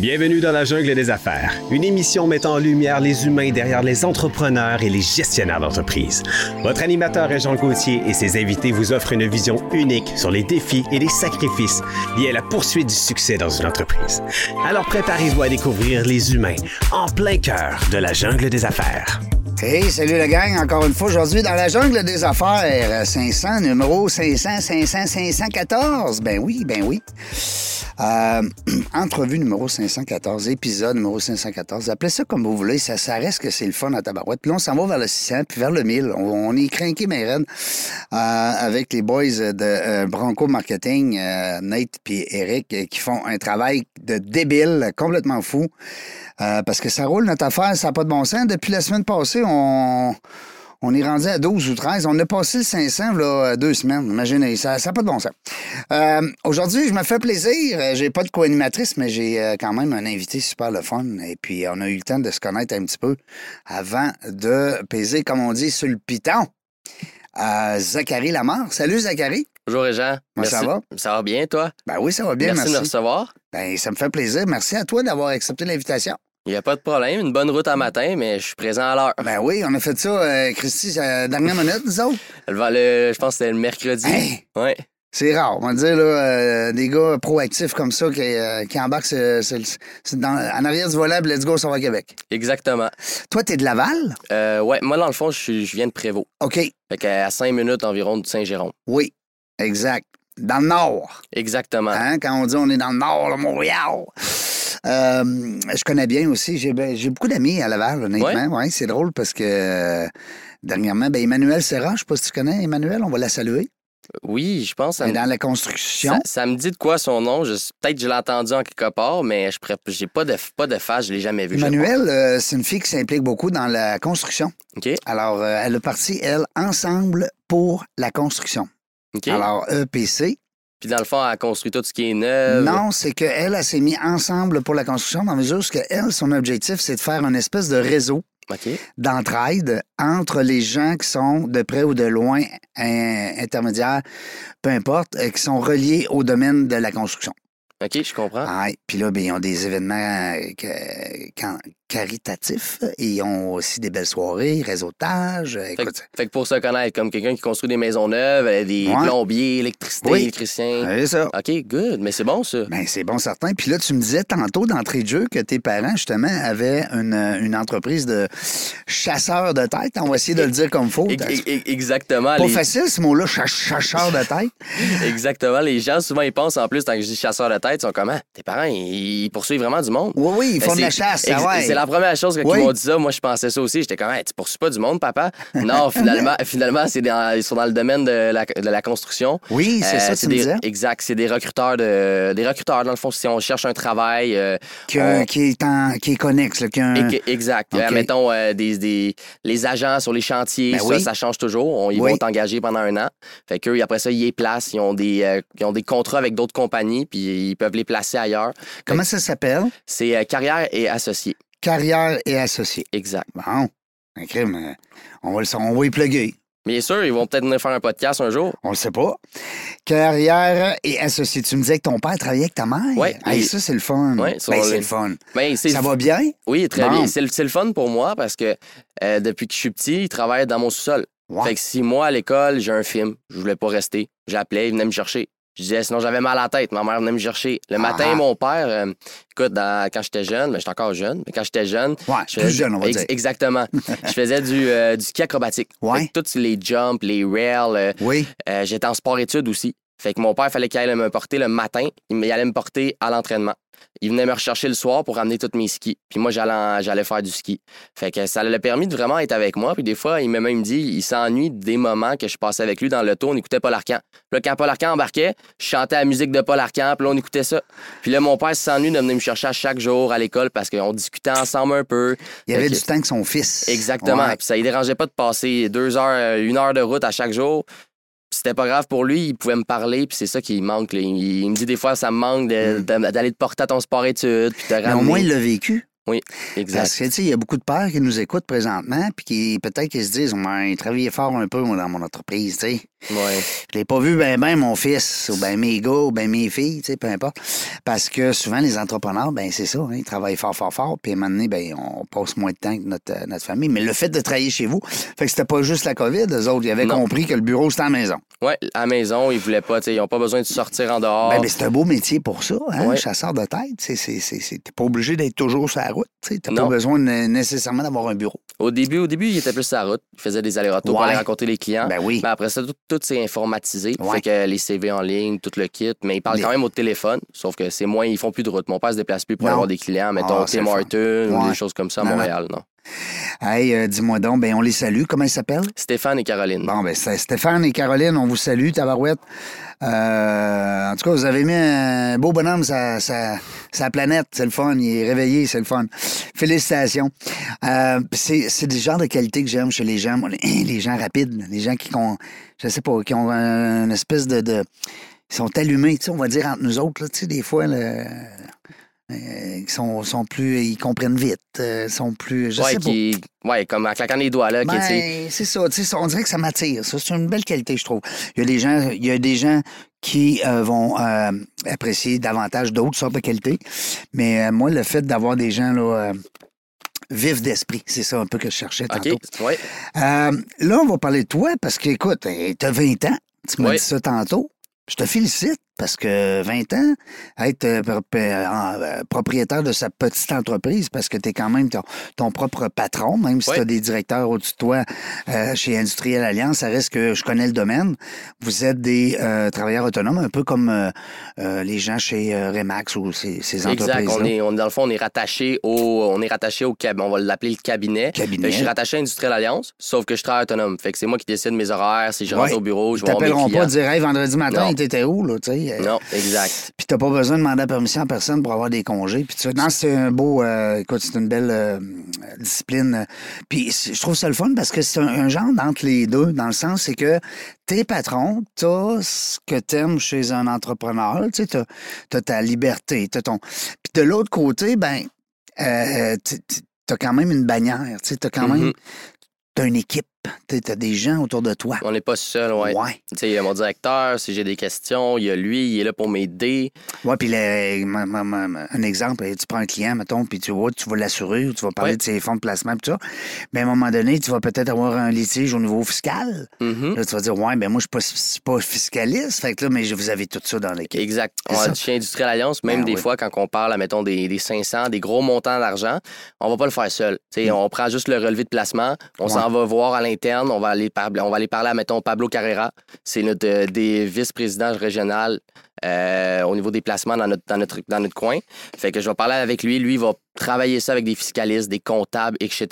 Bienvenue dans la jungle des affaires, une émission mettant en lumière les humains derrière les entrepreneurs et les gestionnaires d'entreprise. Votre animateur est Jean Gauthier et ses invités vous offrent une vision unique sur les défis et les sacrifices liés à la poursuite du succès dans une entreprise. Alors préparez-vous à découvrir les humains en plein cœur de la jungle des affaires. Hey, salut la gang, encore une fois aujourd'hui dans la jungle des affaires 500, numéro 500, 500, 514. Ben oui, ben oui. Euh, entrevue numéro 514, épisode numéro 514. Appelez ça comme vous voulez, ça, ça reste que c'est le fun à tabarouette. Puis là, on s'en va vers le 600, puis vers le 1000. On, on est craqué, reines, euh, avec les boys de euh, Bronco Marketing, euh, Nate puis Eric, euh, qui font un travail de débile, complètement fou. Euh, parce que ça roule notre affaire, ça n'a pas de bon sens. Depuis la semaine passée, on, on est rendu à 12 ou 13. On a passé le 500 là, deux semaines. Imaginez, ça n'a pas de bon sens. Euh, Aujourd'hui, je me fais plaisir. Euh, J'ai pas de co-animatrice, mais j'ai euh, quand même un invité super le fun. Et puis, on a eu le temps de se connaître un petit peu avant de peser, comme on dit, sur le piton. Euh, Zachary Lamar. Salut, Zachary. Bonjour, Jean. Comment ça va? Ça va bien, toi? Ben oui, ça va bien, merci, merci. de me recevoir. Ben, ça me fait plaisir. Merci à toi d'avoir accepté l'invitation. Il n'y a pas de problème. Une bonne route en matin, mais je suis présent à l'heure. Ben oui, on a fait ça, euh, Christy, euh, dernière minute, nous autres? Le, le- je pense que c'était le mercredi. Hey! Ouais. C'est rare, on va dire, là, euh, des gars proactifs comme ça qui, euh, qui embarquent dans, en arrière du volant, let's go, ça va à Québec. Exactement. Toi, t'es de Laval? Euh, ouais, moi, dans le fond, je, je viens de Prévost. OK. Fait qu'à 5 minutes environ de Saint-Jérôme. Oui, exact. Dans le nord. Exactement. Hein, quand on dit on est dans le nord, là, Montréal. Euh, je connais bien aussi. J'ai ben, j'ai beaucoup d'amis à Laval, honnêtement. Ouais. c'est drôle parce que euh, dernièrement, ben, Emmanuel Serra, je sais pas si tu connais Emmanuel, on va la saluer. Oui, je pense. Ça, me- dans la construction. ça, ça me dit de quoi son nom? Peut-être que je l'ai entendu en quelque part, mais je j'ai pas de, pas de face, je l'ai jamais vu. Emmanuel, euh, c'est une fille qui s'implique beaucoup dans la construction. Alors, euh, elle est partie, elle, ensemble pour la construction. Alors, EPC. Puis dans le fond, elle construit tout ce qui est neuf. Non, c'est qu'elle, elle s'est mise ensemble pour la construction dans la mesure où elle, son objectif, c'est de faire une espèce de réseau OK. d'entraide entre les gens qui sont de près ou de loin, in- intermédiaires, peu importe, qui sont reliés au domaine de la construction. OK, je comprends. Puis là, ben, ils ont des événements euh, que- can- caritatifs et ils ont aussi des belles soirées, réseautage. euh, Fait, Écoute, fait que pour se connaître, comme quelqu'un qui construit des maisons neuves, a des Ouais. plombiers, électricité, Oui. électriciens. c'est ça. OK, good. Mais c'est bon, ça. Ben, c'est bon certain. Puis là, tu me disais tantôt d'entrée de jeu que tes parents, justement, avaient une, une entreprise de chasseurs de tête. On va essayer de le dire comme faut. Exactement. Pas les- facile, ce mot-là, cha- chasseur de tête. Exactement. Les gens, souvent, ils pensent en plus, quand je dis chasseur de tête, ils sont comme, Ah, tes parents, ils, poursuivent vraiment du monde. Oui, oui, ils Ben, font de la chasse. ah ouais. La première chose quand Oui. ils m'ont dit ça. Moi, je pensais ça aussi. J'étais comme, Hey, tu poursuis pas du monde, papa? Non, finalement, finalement c'est dans, ils sont dans le domaine de la, de la construction. Oui, c'est Euh, ça, tu me des, disais. Exact. C'est des recruteurs de, des recruteurs, dans le fond, si on cherche un travail. euh, Qui, on- qui est, en, qui est connexe, là, qui a un- Et que- Exact. Euh, mettons, des, des- les agents sur les chantiers, Ben ça, oui. ça change toujours. On- ils Oui. vont t'engager pendant un an. Fait qu'eux, après ça, ils les placent. Ils ont des, ils ont des contrats avec d'autres compagnies, puis ils peuvent les placer ailleurs. Comment ça s'appelle? C'est carrière et associé. Carrière et associés. Exact. Bon, un crime. euh, On va, le, on va y plugger. Bien sûr, ils vont peut-être venir faire un podcast un jour. On le sait pas. Carrière et associés. Tu me disais que ton père travaillait avec ta mère? Hey, et- ça, c'est le fun. Ouais, Ben, c'est le fun. Ben, Ça va bien? Oui, très Bon. bien. C'est le, le fun pour moi parce que euh, depuis que je suis petit, ils travaillent dans mon sous-sol. Ouais. Fait que si moi, à l'école, j'ai un film, je voulais pas rester, j'appelais, ils venaient me chercher. Je disais, sinon j'avais mal à la tête. Ma mère venait me chercher. Le Ah. matin, mon père, euh, écoute, dans- quand j'étais jeune, ben, j'étais encore jeune, mais quand j'étais jeune. Ouais, je plus jeune, on va ex- dire. Exactement. je faisais du, euh, du ski acrobatique. Ouais. Fait tous les jumps, les rails, euh, Oui. euh, j'étais en sport-études aussi. Fait que mon père, fallait qu'il aille me porter le matin. Il allait me porter à l'entraînement. Il venait me rechercher le soir pour ramener tous mes skis. Puis moi, j'allais, j'allais faire du ski. Fait que ça l'a permis de vraiment être avec moi. Puis des fois, il m'a même dit, il s'ennuie des moments que je passais avec lui dans l'auto. On écoutait Paul Arcand. Puis là, quand Paul Arcand embarquait, je chantais la musique de Paul Arcand. Puis là, on écoutait ça. Puis là, mon père s'ennuie de venir me chercher à chaque jour à l'école parce qu'on discutait ensemble un peu. Il y avait que- du temps avec son fils. Exactement. Ouais. Puis ça ne dérangeait pas de passer deux heures, une heure de route à chaque jour. C'était pas grave pour lui, il pouvait me parler, puis c'est ça qui manque. là. Il, il me dit des fois, ça me manque de- d'aller te porter à ton sport-études, puis te Mm. Mais ramener. au moins, il l'a vécu. Oui, exact. Parce que, tu sais, il y a beaucoup de pères qui nous écoutent présentement, puis qui peut-être qu'ils se disent, ouais, il travaillait fort un peu, moi, dans mon entreprise, tu sais. Ouais. Je l'ai pas vu ben ben mon fils, ou ben mes gars, ou ben mes filles, tu sais, peu importe. Parce que souvent, les entrepreneurs, ben c'est ça, hein, ils travaillent fort, fort, fort, puis à un moment donné, ben, on passe moins de temps que notre, euh, notre famille. Mais le fait de travailler chez vous, fait que c'était pas juste la COVID, eux autres, ils avaient Non. compris que le bureau, c'était à la maison. Ouais, à la maison, ils voulaient pas, tu sais, ils ont pas besoin de sortir en dehors. Ben, ben, c'est un beau métier pour ça, hein, Ouais. chasseur de tête. C'est, c'est, c'est, c'est- t'es pas obligé d'être toujours sur la route. Tu n'as pas Non. besoin de- nécessairement d'avoir un bureau. Au début, au début, il était plus sur la route. Il faisait des allers-retours pour aller rencontrer les clients. Ben oui. Mais après ça, tout, tout s'est informatisé. Ouais. Fait que les CV en ligne, tout le kit. Mais ils parlent Les- quand même au téléphone. Sauf que c'est moins, ils font plus de route. Mon père se déplace plus pour Non. avoir des clients, mettons c'est Tim le fun. Horton ou des choses comme ça à. Montréal, non. Hey, euh, dis-moi donc, ben, on les salue. Comment ils s'appellent? Stéphane et Caroline. Bon, ben, c'est Stéphane et Caroline, on vous salue, Tabarouette. Euh, en tout cas, vous avez mis un beau bonhomme sa, sa, sa planète. C'est le fun. Il est réveillé, c'est le fun. Félicitations. Euh, c'est c'est le genre de qualité que j'aime chez les gens. Les, gens rapides, les gens qui ont, je sais pas, qui ont un- une espèce de. de ils sont allumés, on va dire entre nous autres, là, tu sais, des fois, le- ils sont, sont plus. Ils comprennent vite. euh, sont plus. Je ouais, sais pas. qui... ouais, comme en claquant les doigts, là. Ben, c'est ça, on dirait que ça m'attire. Ça, c'est une belle qualité, je trouve. Il y a des gens, il y a des gens qui euh, vont euh, apprécier davantage d'autres sortes de qualités. Mais euh, moi, le fait d'avoir des gens là, euh, vifs d'esprit, c'est ça un peu que je cherchais tantôt. Ouais. Euh, là, on va parler de toi parce que, écoute, tu as 20 ans. Tu m'as dit ça tantôt. Je te félicite parce que 20 ans, être euh, euh, propriétaire de sa petite entreprise, parce que tu es quand même ton, ton propre patron, même si Oui. tu as des directeurs au-dessus de toi euh, chez Industriel Alliance, ça reste que je connais le domaine. Vous êtes des euh, travailleurs autonomes, un peu comme euh, euh, les gens chez Remax ou ces, ces Exact. entreprises On est, on, dans le fond, on est rattaché au, on est rattaché au cabinet. On va l'appeler le cabinet. Cabinet. Je suis rattaché à Industriel Alliance, sauf que je travaille autonome. Fait que c'est moi qui décide mes horaires. Si je rentre Ouais. au bureau, je vais voir mes t'appelleront clients. pas dire Hey, vendredi matin, t'étais où, là, tu sais? Euh, Non, exact. Puis t'as pas besoin de demander la permission à personne pour avoir des congés. Puis tu non, c'est un beau, euh, écoute, c'est une belle euh, discipline. Puis je trouve ça le fun parce que c'est un, un genre d'entre les deux, dans le sens c'est que t'es patron, t'as ce que t'aimes chez un entrepreneur, tu sais, t'as, t'as ta liberté, t'as ton. Puis de l'autre côté, ben, euh, t'as quand même une bannière, tu sais, t'as quand même, Mhm. t'as une équipe, t'as des gens autour de toi. On n'est pas seul, ouais. Ouais. Tu sais, il y a mon directeur, si j'ai des questions, il y a lui, il est là pour m'aider. Ouais, puis un exemple, tu prends un client, mettons, puis tu vois, tu vas l'assurer ou tu vas parler Ouais. de ses fonds de placement, puis tout ça. Mais à un moment donné, tu vas peut-être avoir un litige au niveau fiscal. Mhm. Là, tu vas dire, ouais, ben moi, je ne suis pas fiscaliste. Fait que là, mais je- vous avez tout ça dans l'équipe. Exact. C'est On a chez Industriel Alliance, même Ben des oui. fois, quand on parle, mettons, des, des 500, des gros montants d'argent, on va pas le faire seul. Tu sais, On prend juste le relevé de placement, on Mm. S'en va voir à on va aller par- on va aller parler à, mettons, Pablo Carrera. C'est notre euh, des vice-présidents régional euh, au niveau des placements dans notre, dans, notre, dans notre coin. Fait que je vais parler avec lui. Lui, il va travailler ça avec des fiscalistes, des comptables, etc.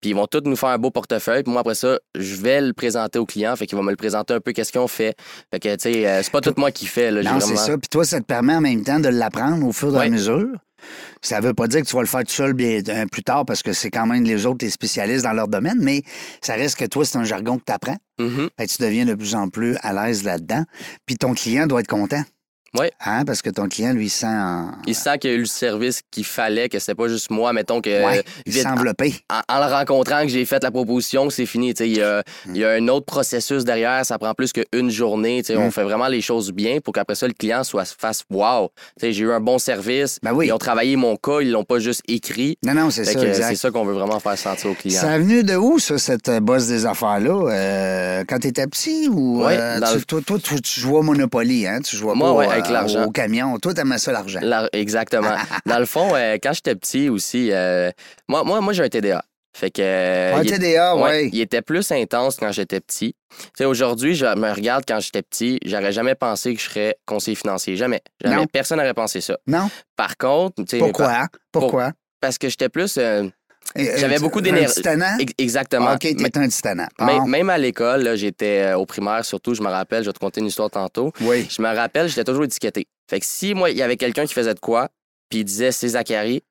Puis ils vont tous nous faire un beau portefeuille. Puis moi, après ça, je vais le présenter au client. Fait qu'il va me le présenter un peu qu'est-ce qu'ils ont fait. Fait que, tu sais, euh, c'est pas tout moi qui fais. Là, Non, c'est vraiment- ça. Puis toi, ça te permet en même temps de l'apprendre au fur et à mesure? Ça veut pas dire que tu vas le faire tout seul bien, euh, plus tard parce que c'est quand même les autres, les spécialistes dans leur domaine, mais ça reste que toi, c'est un jargon que tu apprends. Mhm. Que tu deviens de plus en plus à l'aise là-dedans. Puis ton client doit être content. Ouais. Hein, parce que ton client, lui, sent en... Il sent qu'il y a eu le service qu'il fallait, que c'était pas juste moi, mettons que Ouais, il vite, en, en le rencontrant que j'ai fait la proposition, c'est fini. Tu sais, Il y, a, il y a un autre processus derrière, ça prend plus qu'une journée. Tu sais, Mm. On fait vraiment les choses bien pour qu'après ça, le client soit fasse Wow, tu sais, j'ai eu un bon service. Ben oui. Ils ont travaillé mon cas, ils l'ont pas juste écrit. Non, non, c'est Fait ça, exact. C'est ça qu'on veut vraiment faire sentir au client. Ça a venu de où, ça, cette euh, bosse des affaires-là? Euh, quand tu étais petit ou Ouais, euh, tu- le- toi, toi, tu, tu jouais au Monopoly, hein? Tu jouais Moi, pas ouais, euh, avec l'argent. au camion. Toi, t'aimais ça, l'argent. La- exactement. Dans le fond, euh, quand j'étais petit aussi, euh, moi, moi, moi j'ai un TDA. Fait que. euh, Un il TDA, Ouais, ouais. Il était plus intense quand j'étais petit. Tu aujourd'hui, je me regarde quand j'étais petit, j'aurais jamais pensé que je serais conseiller financier. Jamais. Jamais. Non. Personne n'aurait pensé ça. Non? Par contre, tu sais, Pourquoi? par- Pourquoi? Parce que j'étais plus. Euh, J'avais beaucoup d'énergie. exactement. OK, t'es un titanant. même, même à l'école, j'étais euh, au primaire surtout, je me rappelle, je vais te conter une histoire tantôt. Oui. Je me rappelle, j'étais toujours étiqueté. Fait que si moi, il y avait quelqu'un qui faisait de quoi, puis il disait c'est Zachary,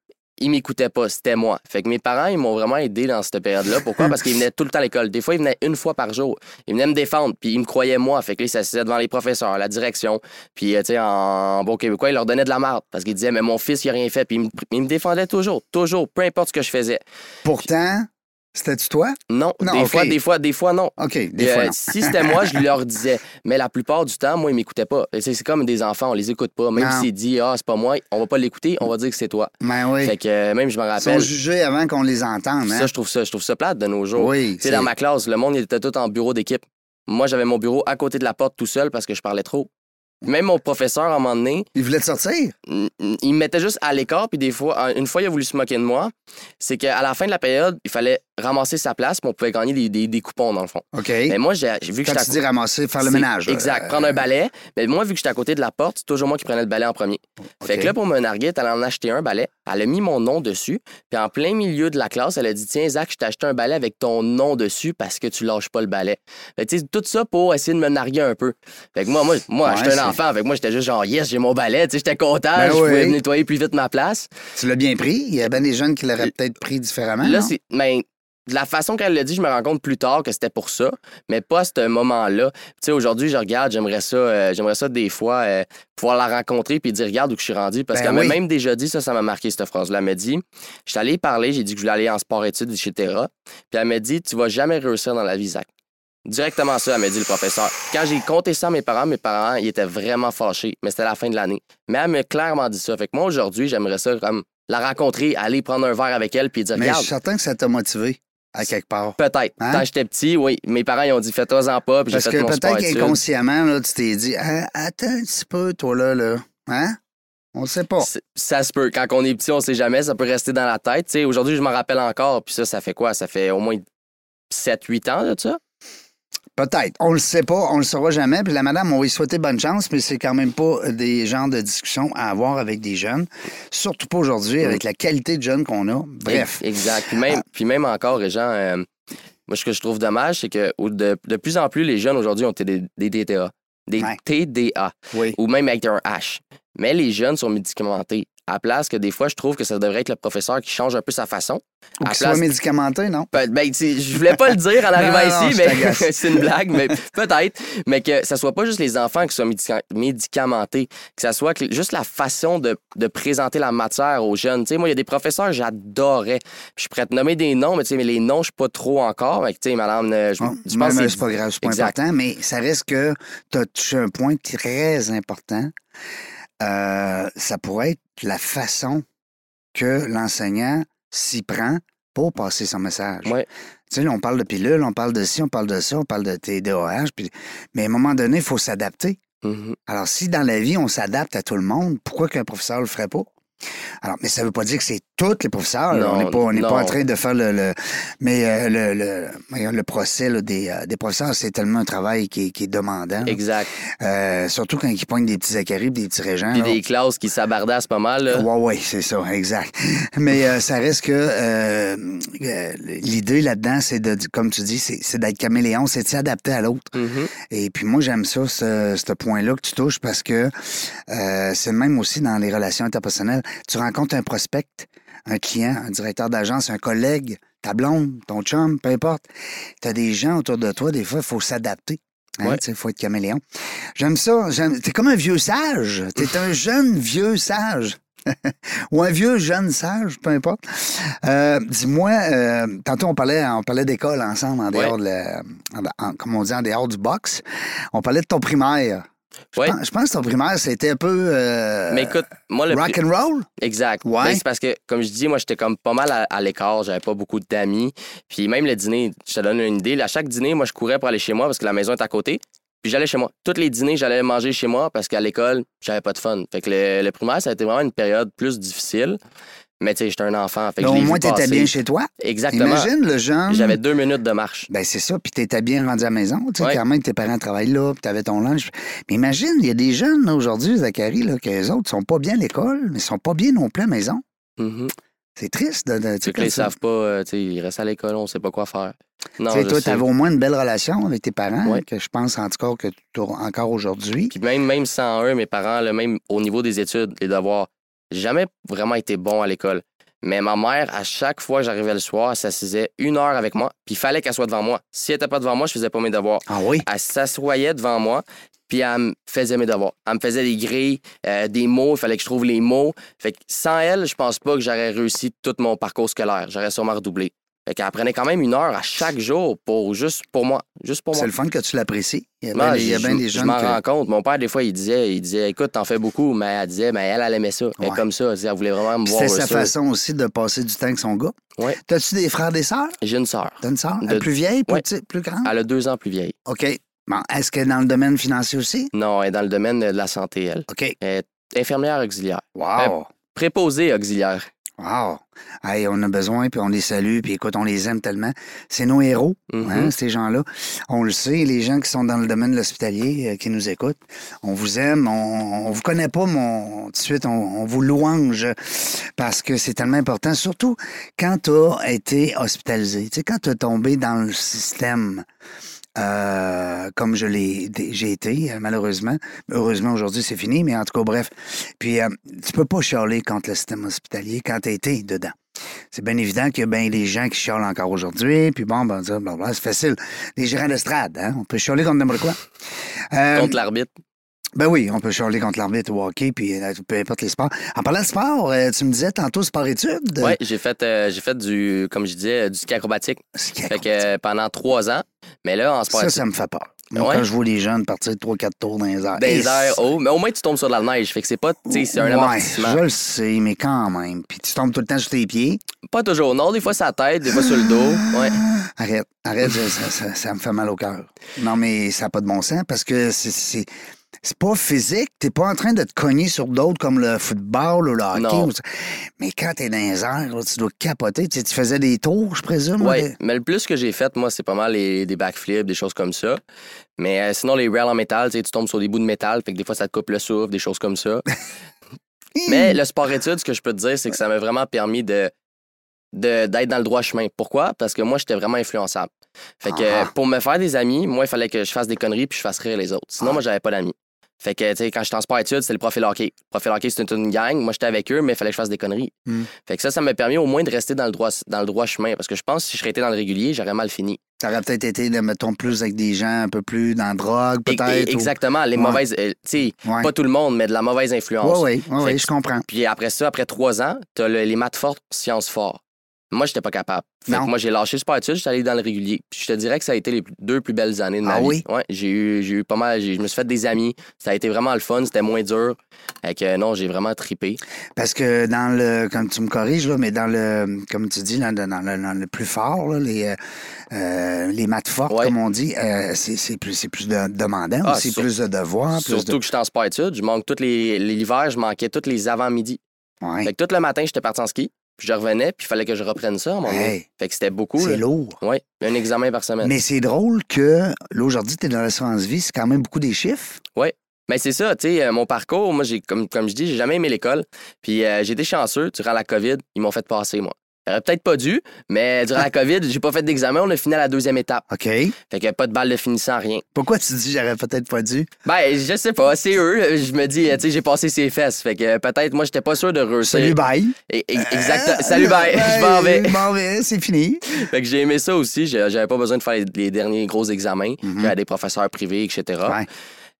il m'écoutait pas, c'était moi. Fait que mes parents, ils m'ont vraiment aidé dans cette période-là. Pourquoi? Parce qu'ils venaient tout le temps à l'école. Des fois, ils venaient une fois par jour. Ils venaient me défendre, puis ils me croyaient moi. Fait que là, ils s'assisaient devant les professeurs, la direction. Puis, euh, tu sais, en bon québécois, ils leur donnaient de la marde. Parce qu'ils disaient, mais mon fils, il a rien fait. Puis ils me, ils me défendaient toujours, toujours, peu importe ce que je faisais. Pourtant, C'était-tu toi? Non, Non, des fois, des fois, des fois, non. OK, des Euh, fois, non. si c'était moi, je leur disais. Mais la plupart du temps, moi, ils m'écoutaient pas. C'est comme des enfants, on les écoute pas. Même s'ils disent, ah, c'est pas moi, on va pas l'écouter, on va dire que c'est toi. Ben oui. Fait que même, je me Ils sont rappelle. jugés avant qu'on les entende, hein? Ça, je trouve ça, je trouve ça plate de nos jours. Oui, Tu sais, c'est- dans ma classe, le monde il était tout en bureau d'équipe. Moi, j'avais mon bureau à côté de la porte tout seul parce que je parlais trop. Même mon professeur, à un moment donné, Ils voulaient te sortir? il me mettait juste à l'écart, puis des fois, une fois, il a voulu se moquer de moi. C'est qu'à la fin de la période, il fallait ramasser sa place, puis on pouvait gagner des, des- des coupons, dans le fond. OK. Mais moi, j'ai vu que Quand j'étais tu dis ramasser, faire le ménage. là. Exact, prendre un balai. Mais moi, vu que j'étais à côté de la porte, c'est toujours moi qui prenais le balai en premier. Fait que là, pour me narguer, elle en a acheté un balai. Elle a mis mon nom dessus. Puis en plein milieu de la classe, elle a dit Tiens, Zach, je t'ai acheté un balai avec ton nom dessus parce que tu lâches pas le balai. Fait que, tu sais, tout ça pour essayer de me narguer un peu. Fait que moi, moi, moi Ouais, j'étais un enfant. Fait que moi, j'étais juste genre Yes, j'ai mon balai. Tu sais, j'étais content. Ben je oui. pouvais nettoyer plus vite ma place. Tu l'as bien pris? Il y a bien des jeunes qui l'auraient peut-être pris différemment. Là, c'est. Ben, de la façon qu'elle l'a dit, je me rends compte plus tard que c'était pour ça, mais pas à ce moment-là. Tu sais, aujourd'hui, je regarde, j'aimerais ça, euh, j'aimerais ça des fois euh, pouvoir la rencontrer puis dire regarde où je suis rendu parce Ben qu'elle m'a même déjà dit ça, ça m'a marqué cette phrase-là. Elle m'a dit, je suis allé parler, j'ai dit que je voulais aller en sport-études, etc. Puis elle m'a dit, tu vas jamais réussir dans la vie, Zach. Directement ça, elle m'a dit le professeur. Quand j'ai compté ça à mes parents, mes parents, ils étaient vraiment fâchés, mais c'était la fin de l'année. Mais elle m'a clairement dit ça. Fait que moi, aujourd'hui, j'aimerais ça comme la rencontrer, aller prendre un verre avec elle puis dire Mais je suis certain que ça t'a motivé à quelque part. Peut-être. Hein? Quand j'étais petit, oui. Mes parents, ils ont dit, fais-toi-en pas, puis j'ai Parce fait que peut-être qu'inconsciemment, là, tu t'es dit Ah, Attends un petit peu, toi, là, là. Hein? On sait pas. Ça se peut. Quand on est petit, on sait jamais. Ça peut rester dans la tête. Aujourd'hui, je m'en rappelle encore. Puis ça, ça fait quoi? Ça fait au moins 7-8 ans de ça? Peut-être. On le sait pas, on le saura jamais. Puis la madame, on va lui souhaiter bonne chance, mais c'est quand même pas des genres de discussions à avoir avec des jeunes. Surtout pas aujourd'hui, avec la qualité de jeunes qu'on a. Bref. Ex- Exact. Puis même, puis même encore, les gens, euh, moi, ce que je trouve dommage, c'est que de, de plus en plus, les jeunes aujourd'hui ont des, des DTA. Des Ouais. TDA. Oui. Ou même avec un H. Mais les jeunes sont médicamentés. À place que des fois, je trouve que ça devrait être le professeur qui change un peu sa façon. Ou À qu'il soit place- médicamenté, non? Ben, ben, je voulais pas le dire en arrivant Non, non, ici, mais c'est une blague, mais peut-être. Mais que ça soit pas juste les enfants qui soient médica- médicamentés, que ça soit que- juste la façon de, de présenter la matière aux jeunes. Tu sais, moi, il y a des professeurs que j'adorais. Je pourrais te nommer des noms, mais, tu sais, mais les noms, je suis pas trop encore. Mais tu sais, madame, euh, je, pense que c'est pas grave, c'est pas important, mais ça reste que tu as touché un point très important. Euh, ça pourrait être la façon que l'enseignant s'y prend pour passer son message. Ouais. Tu sais, on parle de pilules, on parle de ci, on parle de ça, on parle de TDAH, puis... mais à un moment donné, il faut s'adapter. Mhm. Alors, si dans la vie, on s'adapte à tout le monde, pourquoi qu'un professeur le ferait pas? Alors, mais ça veut pas dire que c'est tous les professeurs. Non, on n'est pas, on n'est pas en train de faire le, le- mais euh, le, le, le procès là, des, euh, des professeurs, c'est tellement un travail qui est, qui est demandant. Exact. Euh, surtout quand ils poignent des petits acaris, des petits régents. Puis là. des classes qui s'abardassent pas mal. là. Ouais, ouais, c'est ça, exact. Mais euh, ça reste que l'idée là-dedans, c'est de, comme tu dis, c'est d'être caméléon, c'est de s'adapter à l'autre. Mhm. Et puis moi, j'aime ça, ce, ce point-là que tu touches, parce que euh, c'est le même aussi dans les relations interpersonnelles. Tu rencontres un prospect, un client, un directeur d'agence, un collègue, ta blonde, ton chum, peu importe. Tu as des gens autour de toi, des fois, il faut s'adapter. Il Ouais. faut être caméléon. J'aime ça. j'aime- T'es comme un vieux sage. T'es un jeune vieux sage. Ou un vieux jeune sage, peu importe. Euh, Dis-moi, euh, tantôt on parlait, on parlait d'école ensemble en Ouais. dehors de la, en- en- comme on dit, en dehors du box. On parlait de ton primaire. Je, pense, je pense que ton primaire, c'était un peu euh, Mais écoute, moi, le rock and roll? Exact. Ouais. C'est parce que, comme je dis, moi, j'étais comme pas mal à, à l'écart. J'avais pas beaucoup d'amis. Puis même le dîner, je te donne une idée. À chaque dîner, moi, je courais pour aller chez moi parce que la maison est à côté. Puis j'allais chez moi. Tous les dîners, j'allais manger chez moi parce qu'à l'école, j'avais pas de fun. Fait que le, le primaire, ça a été vraiment une période plus difficile. Mais tu sais, j'étais un enfant. Fait que je au moins, t'étais bien chez toi. Exactement. Imagine le jeune. J'avais deux minutes de marche. Ben c'est ça, puis t'étais bien rendu à la maison. Tu sais, Ouais. quand même, tes parents travaillent là, puis t'avais ton lunch. Mais imagine, il y a des jeunes aujourd'hui, Zachary, là, que les autres sont pas bien à l'école, mais sont pas bien non plus à la maison. Mhm. C'est triste de. de tu Ceux ça. savent pas, euh, tu sais, ils restent à l'école, on sait pas quoi faire. Non, Tu toi, sais. t'avais au moins une belle relation avec tes parents, Ouais. que je pense en tout cas que tu as encore aujourd'hui. Puis même, même sans eux, mes parents, là, même au niveau des études, les devoirs, j'ai jamais vraiment été bon à l'école. Mais ma mère, à chaque fois que j'arrivais le soir, elle s'assisait une heure avec moi, puis il fallait qu'elle soit devant moi. Si elle n'était pas devant moi, je faisais pas mes devoirs. Ah oui? Elle s'assoyait devant moi, puis elle me faisait mes devoirs. Elle me faisait des grilles, euh, des mots, il fallait que je trouve les mots. Fait que sans elle, je pense pas que j'aurais réussi tout mon parcours scolaire. J'aurais sûrement redoublé. Fait qu'elle prenait quand même une heure à chaque jour pour juste pour moi. Juste pour C'est moi. le fun que tu l'apprécies. Il y a bien, il y a je- bien je- des je jeunes m'en que- rends compte. Mon père, des fois, il disait, il disait Écoute, t'en fais beaucoup, mais elle disait, mais elle, elle aimait ça. Ouais. comme ça. Elle voulait vraiment me voir. C'était sa ça. façon aussi de passer du temps avec son gars. Ouais. T'as-tu des frères, des sœurs? J'ai une sœur. T'as une sœur? De- plus vieille, plus, Ouais. petite, plus grande? Elle a deux ans plus vieille. OK. Bon, est-ce qu'elle est dans le domaine financier aussi? Non, elle est dans le domaine de la santé, elle. OK. Elle est infirmière auxiliaire. Wow. Préposée auxiliaire. Wow. Hey, on a besoin, puis on les salue, puis écoute, on les aime tellement. C'est nos héros, Mhm. hein, ces gens-là. On le sait, les gens qui sont dans le domaine de l'hospitalier, euh, qui nous écoutent, on vous aime, on, on vous connaît pas, mais on- tout de suite, on, on vous louange parce que c'est tellement important, surtout quand tu as été hospitalisé, tu sais, quand tu es tombé dans le système. Euh, comme je l'ai j'ai été, euh, malheureusement. Heureusement, aujourd'hui, c'est fini, mais en tout cas, bref. Puis, euh, tu peux pas chialer contre le système hospitalier quand tu as été dedans. C'est bien évident qu'il y a bien des gens qui chialent encore aujourd'hui, puis bon, ben, blablabla, c'est facile. Les gérants d'estrade, hein? On peut chialer contre n'importe quoi. Euh, Contre l'arbitre. Ben oui, on peut chialer contre l'arbitre au hockey, puis euh, peu importe les sports. En parlant de sport, euh, tu me disais tantôt sport-études. Oui, j'ai fait, euh, j'ai fait du, comme je disais, du ski acrobatique. Fait que euh, pendant trois ans. Mais là, en sport Ça, ça me fait peur. Moi, Ouais. quand je vois les jeunes partir de 3-4 tours dans les airs. des Et airs hauts, mais au moins tu tombes sur de la neige. Fait que c'est pas, tu sais, c'est un Ouais, amortissement. Je le sais, mais quand même. Puis tu tombes tout le temps sur tes pieds. Pas toujours. Non, des fois c'est la tête, des fois sur le dos. Ouais. Arrête, arrête, ça- ça me fait mal au cœur. Non, mais ça n'a pas de bon sens parce que c'est- c'est pas physique. T'es pas en train de te cogner sur d'autres comme le football ou le hockey. Non. ou ça. Mais quand t'es dans les airs, là, tu dois capoter. Tu, sais, tu faisais des tours, je présume. Là, mais le plus que j'ai fait, moi, c'est pas mal les, des backflips, des choses comme ça. Mais euh, sinon, les rails en métal, tu sais, tu tombes sur des bouts de métal, fait que des fois, ça te coupe le souffle, des choses comme ça. mais le sport-études, ce que je peux te dire, c'est que ça m'a vraiment permis de- d'être dans le droit chemin. Pourquoi? Parce que moi, j'étais vraiment influençable. Fait que Ah. pour me faire des amis, moi, il fallait que je fasse des conneries puis je fasse rire les autres. Sinon, Ah. moi, j'avais pas d'amis. Fait que, tu sais, quand j'étais en sport-études, c'était le profil hockey. Le profil hockey, c'était une gang. Moi, j'étais avec eux, mais il fallait que je fasse des conneries. Hmm. Fait que ça, ça m'a permis au moins de rester dans le droit, dans le droit chemin. Parce que je pense que si je serais été dans le régulier, j'aurais mal fini. T'aurais peut-être été, de, mettons, plus avec des gens un peu plus dans la drogue, peut-être. ou- exactement. Les Ouais. mauvaises. euh, tu sais, Ouais. pas tout le monde, mais de la mauvaise influence. Oui, oui, que- je comprends. Puis après ça, après trois ans, t'as le- les maths fortes, sciences fortes. Moi, j'étais pas capable. Fait que moi, j'ai lâché ce études, j'étais allé dans le régulier. Puis je te dirais que ça a été les deux plus belles années de ma Ah vie. oui? Ouais, j'ai eu, j'ai eu pas mal. Je me suis fait des amis. Ça a été vraiment le fun. C'était moins dur. Fait que non, j'ai vraiment tripé. Parce que dans le, comme tu me corriges, là, mais dans le, comme tu dis, là, dans, le, dans le plus fort, là, les, euh, euh, les maths fortes, Ouais. comme on dit, euh, c'est c'est plus, c'est plus de, demandant, Ah, c'est sur- plus de devoirs, plus Surtout que j'étais en sport études. Je manque toutes les. L'hiver, je manquais tous les avant-midi. Ouais. Fait que tout le matin, j'étais parti en ski. Puis je revenais, puis il fallait que je reprenne ça à. Hey, Fait que c'était beaucoup. c'est lourd. Oui, un examen par semaine. Mais c'est drôle que, là, aujourd'hui, tu es dans l'assurance vie, c'est quand même beaucoup des chiffres. Mais c'est ça, tu sais, euh, mon parcours, moi, j'ai comme, comme je dis, j'ai jamais aimé l'école. Puis euh, j'ai été chanceux durant la COVID, ils m'ont fait passer, moi. J'aurais peut-être pas dû, mais durant la COVID, j'ai pas fait d'examen, on a fini à la deuxième étape. OK. Fait que pas de balle de finissant, rien. Pourquoi tu dis j'aurais peut-être pas dû? Ben, je sais pas, c'est eux. Je me dis, tu sais, j'ai passé ses fesses. Fait que euh, peut-être, moi, j'étais pas sûr de réussir. Salut, bye. Et- et- exact. Euh, Salut, bye. Je m'en vais. Je m'en vais, c'est fini. Fait que j'ai aimé ça aussi. J'avais pas besoin de faire les, les derniers gros examens. Mhm. J'avais des professeurs privés, etc. Ouais.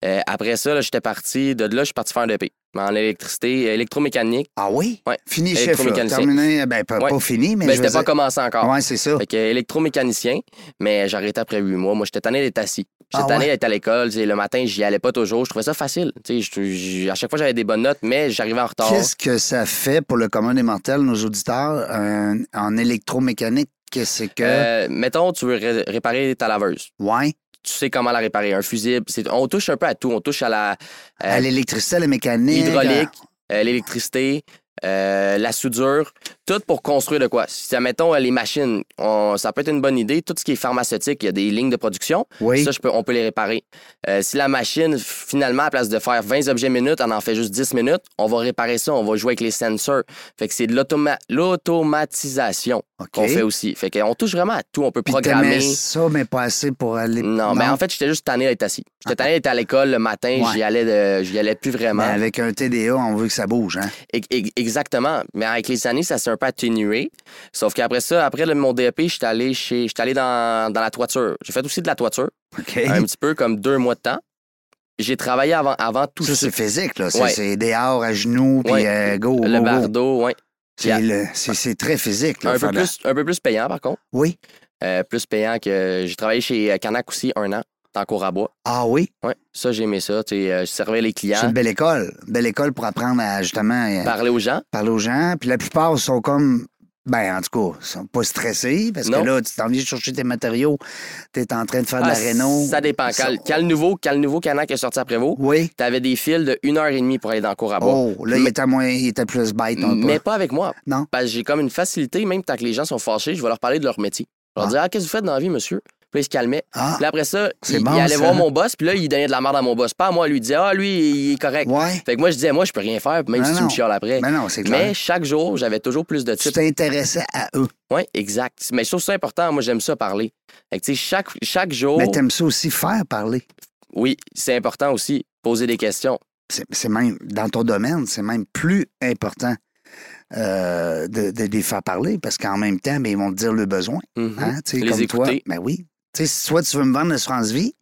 Euh, après ça, j'étais parti. De là, je suis parti faire un DP en électricité, électromécanique. Ah oui? Ouais. Fini chef, là. Terminé, ben, pas, Ouais. pas fini, mais Mais je veux pas dire- commencé encore. Ouais, c'est ça. Fait que électromécanicien, mais arrêté après huit mois. Moi, j'étais tanné d'être assis. J'étais Ah tanné ouais? d'être à l'école. Le matin, j'y allais pas toujours. Je trouvais ça facile. Je- à chaque fois, j'avais des bonnes notes, mais j'arrivais en retard. Qu'est-ce que ça fait pour le commun des mortels, nos auditeurs, en électromécanique? Qu'est-ce que. Euh, mettons, tu veux ré- réparer ta laveuse. ouais. Tu sais comment la réparer. Un fusible. c'est- On touche un peu à tout. On touche à la euh, à l'électricité, à la mécanique. hydraulique, euh, l'électricité, euh, la soudure, tout pour construire de quoi? Si, mettons, les machines, on- ça peut être une bonne idée. Tout ce qui est pharmaceutique, il y a des lignes de production. Oui. Ça, je peux, on peut les réparer. Euh, si la machine, finalement, à place de faire 20 objets minutes, on en fait juste 10 minutes, on va réparer ça, on va jouer avec les sensors. Fait que c'est de l'automa- l'automatisation qu'on fait aussi. Fait qu'on touche vraiment à tout. On peut Puis programmer. ça, mais pas assez pour aller. Non, mais en fait, j'étais juste tanné d'être assis. J'étais tanné d'être à l'école le matin, Ouais. j'y allais, de- j'y allais plus vraiment. Mais avec un TDA, on veut que ça bouge, hein? Exactement. Mais avec les années, ça s'est un peu atténué. Sauf qu'après ça, après le- mon DEP, j'étais allé, chez, j'étais allé dans, dans la toiture. J'ai fait aussi de la toiture, un petit peu comme deux mois de temps. J'ai travaillé avant, avant tout Ça, ça. c'est physique, là. C'est Ouais. c'est dehors, à genoux, puis Ouais. euh, go, go, Le go. bardeau, ouais. C'est le- C'est c'est très physique. là, Un peu, la- plus, un peu plus payant, par contre. Oui. Euh, plus payant que. J'ai travaillé chez euh, Canac aussi un an, en cours à bois. Ah oui? Ouais, ça, j'ai aimé ça. Tu sais, euh, je servais les C'est clients, une belle école. Une belle école pour apprendre à justement euh, parler aux gens. parler aux gens. Puis la plupart sont comme. Ben, en tout cas, ils sont pas stressés parce Non. que là, tu t'en viens chercher tes matériaux, tu es en train de faire de Ah, la réno. Ça dépend. Quand, Ça- quand le nouveau, quand le nouveau Canac est sorti après vous, Oui. t'avais des fils de 1 heure et demie pour aller dans le cours à bois. Oh, là, il était, moins, il était plus bête mais pas avec moi. Non. Parce que j'ai comme une facilité, même tant que les gens sont fâchés, je vais leur parler de leur métier. Je vais leur Ah. dire Ah, qu'est-ce que vous faites dans la vie, monsieur? Puis ils se calmaient. Ah, Puis après ça, il, bon, il allait ça. voir mon boss, puis là, il donnait de la merde à mon boss. Pas à moi, lui, il disait Ah, lui, il est correct. ouais. Fait que moi, je disais Moi, je peux rien faire, même si tu me chiales après. Mais non, c'est clair. Mais chaque jour, j'avais toujours plus de tu types. t'intéressais à eux. Oui, exact. Mais je trouve ça important. Moi, j'aime ça parler. Fait que, tu sais, chaque, chaque jour, Mais t'aimes ça aussi faire parler. oui, c'est important aussi, poser des questions. C'est même, dans ton domaine, c'est même plus important euh, de, de les faire parler parce qu'en même temps, ben, ils vont te dire le besoin. Hein, tu sais, Les comme toi. écouter. Ben oui. Tu sais, toi, tu veux me vendre l'assurance vie,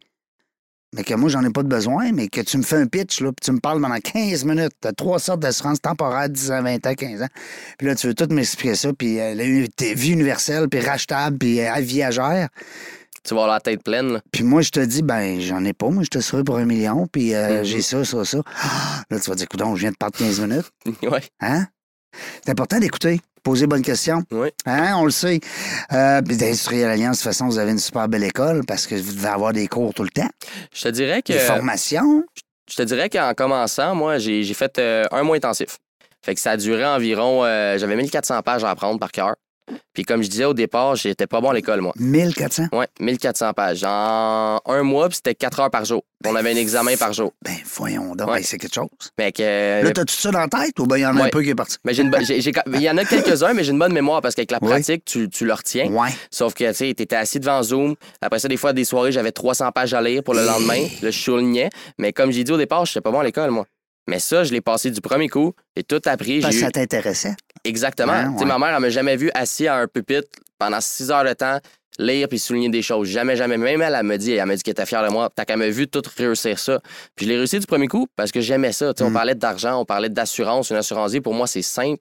mais que moi, j'en ai pas de besoin, mais que tu me fais un pitch, là, puis tu me parles pendant 15 minutes. Tu as trois sortes d'assurance temporaire, 10 ans, 20 ans, 15 ans. Puis là, tu veux tout m'expliquer ça, puis euh, la vie universelle, puis rachetable, puis euh, viagère. Tu vas avoir la tête pleine. là. Puis moi, je te dis, ben, j'en ai pas. Moi, je te serai pour un million, puis euh, Mhm. j'ai ça, ça, ça. Ah, Là, tu vas dire, écoute, je viens de parler 15 minutes. ouais. Hein? C'est important d'écouter, poser bonnes questions. Oui. Hein, on le sait. Euh, puis d'Industriel Alliance, de toute façon, vous avez une super belle école parce que vous devez avoir des cours tout le temps, Je te dirais que. des formations. Je te dirais qu'en commençant, moi, j'ai j'ai fait euh, un mois intensif. Fait que ça a duré environ. euh, J'avais 1400 pages à apprendre par cœur. Puis comme je disais au départ, j'étais pas bon à l'école, moi. 1400. Ouais, 1400 pages. En un mois, puis c'était 4 heures par jour. On avait un examen par jour. Ben, voyons donc, Ouais. c'est quelque chose. Fait que. euh, Là, t'as tout ça dans la tête ou ben, il y en a un peu qui est parti? mais j'ai une bonne- j'ai- j'ai- Il y en a quelques-uns, mais j'ai une bonne mémoire parce qu'avec la Oui. pratique, tu, tu le retiens. Ouais. Sauf que, tu sais, t'étais assis devant Zoom. Après ça, des fois, des soirées, j'avais 300 pages à lire pour le lendemain. Là, je soulignais. Mais comme j'ai dit au départ, je pas bon à l'école, moi. Mais ça, je l'ai passé du premier coup. J'ai tout appris. Parce eu... ça t'intéressait. Exactement. Ouais, Tu sais, ouais. Ma mère, elle m'a jamais vu assis à un pupitre pendant six heures de temps, lire puis souligner des choses. Jamais, jamais. Même elle, elle m'a dit, elle m'a dit qu'elle était fière de moi. T'as qu'elle m'a vu tout réussir ça. Puis je l'ai réussi du premier coup parce que j'aimais ça. Tu sais, On Mm. parlait d'argent, on parlait d'assurance. Une assurance vie, pour moi, c'est simple.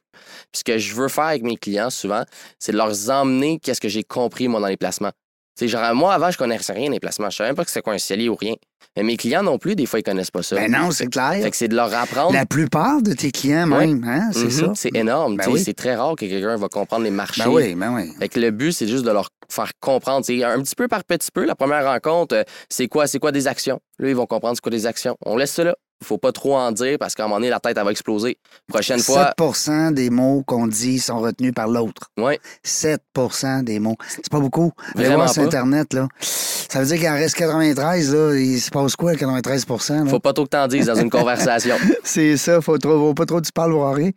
Puis ce que je veux faire avec mes clients, souvent, c'est de leur emmener qu'est-ce que j'ai compris, moi, dans les placements. Sais, genre, moi, avant, je connaissais rien des placements. Je savais même pas que c'était quoi un CELI ou rien. Mais mes clients non plus, des fois, ils connaissent pas ça. Ben non, c'est clair. Fait que c'est de leur apprendre. La plupart de tes clients, même, hein, c'est Mhm. ça. C'est énorme. Ben oui. C'est très rare que quelqu'un va comprendre les marchés. Ben oui, ben oui. Fait que le but, c'est juste de leur faire comprendre, un petit peu par petit peu. La première rencontre, euh, c'est quoi, c'est quoi des actions? Là, ils vont comprendre c'est quoi des actions. On laisse ça là. Faut pas trop en dire parce qu'à un moment donné, la tête, elle va exploser. Prochaine fois, 7% des mots qu'on dit sont retenus par l'autre. ouais, 7% des mots. C'est pas beaucoup. Vraiment voir sur pas. Internet, là. Ça veut dire qu'il en reste 93, là. Il se passe quoi, le 93 là? faut pas trop que t'en dises dans une conversation. C'est ça, faut, trop, faut pas trop que tu parles voir rien.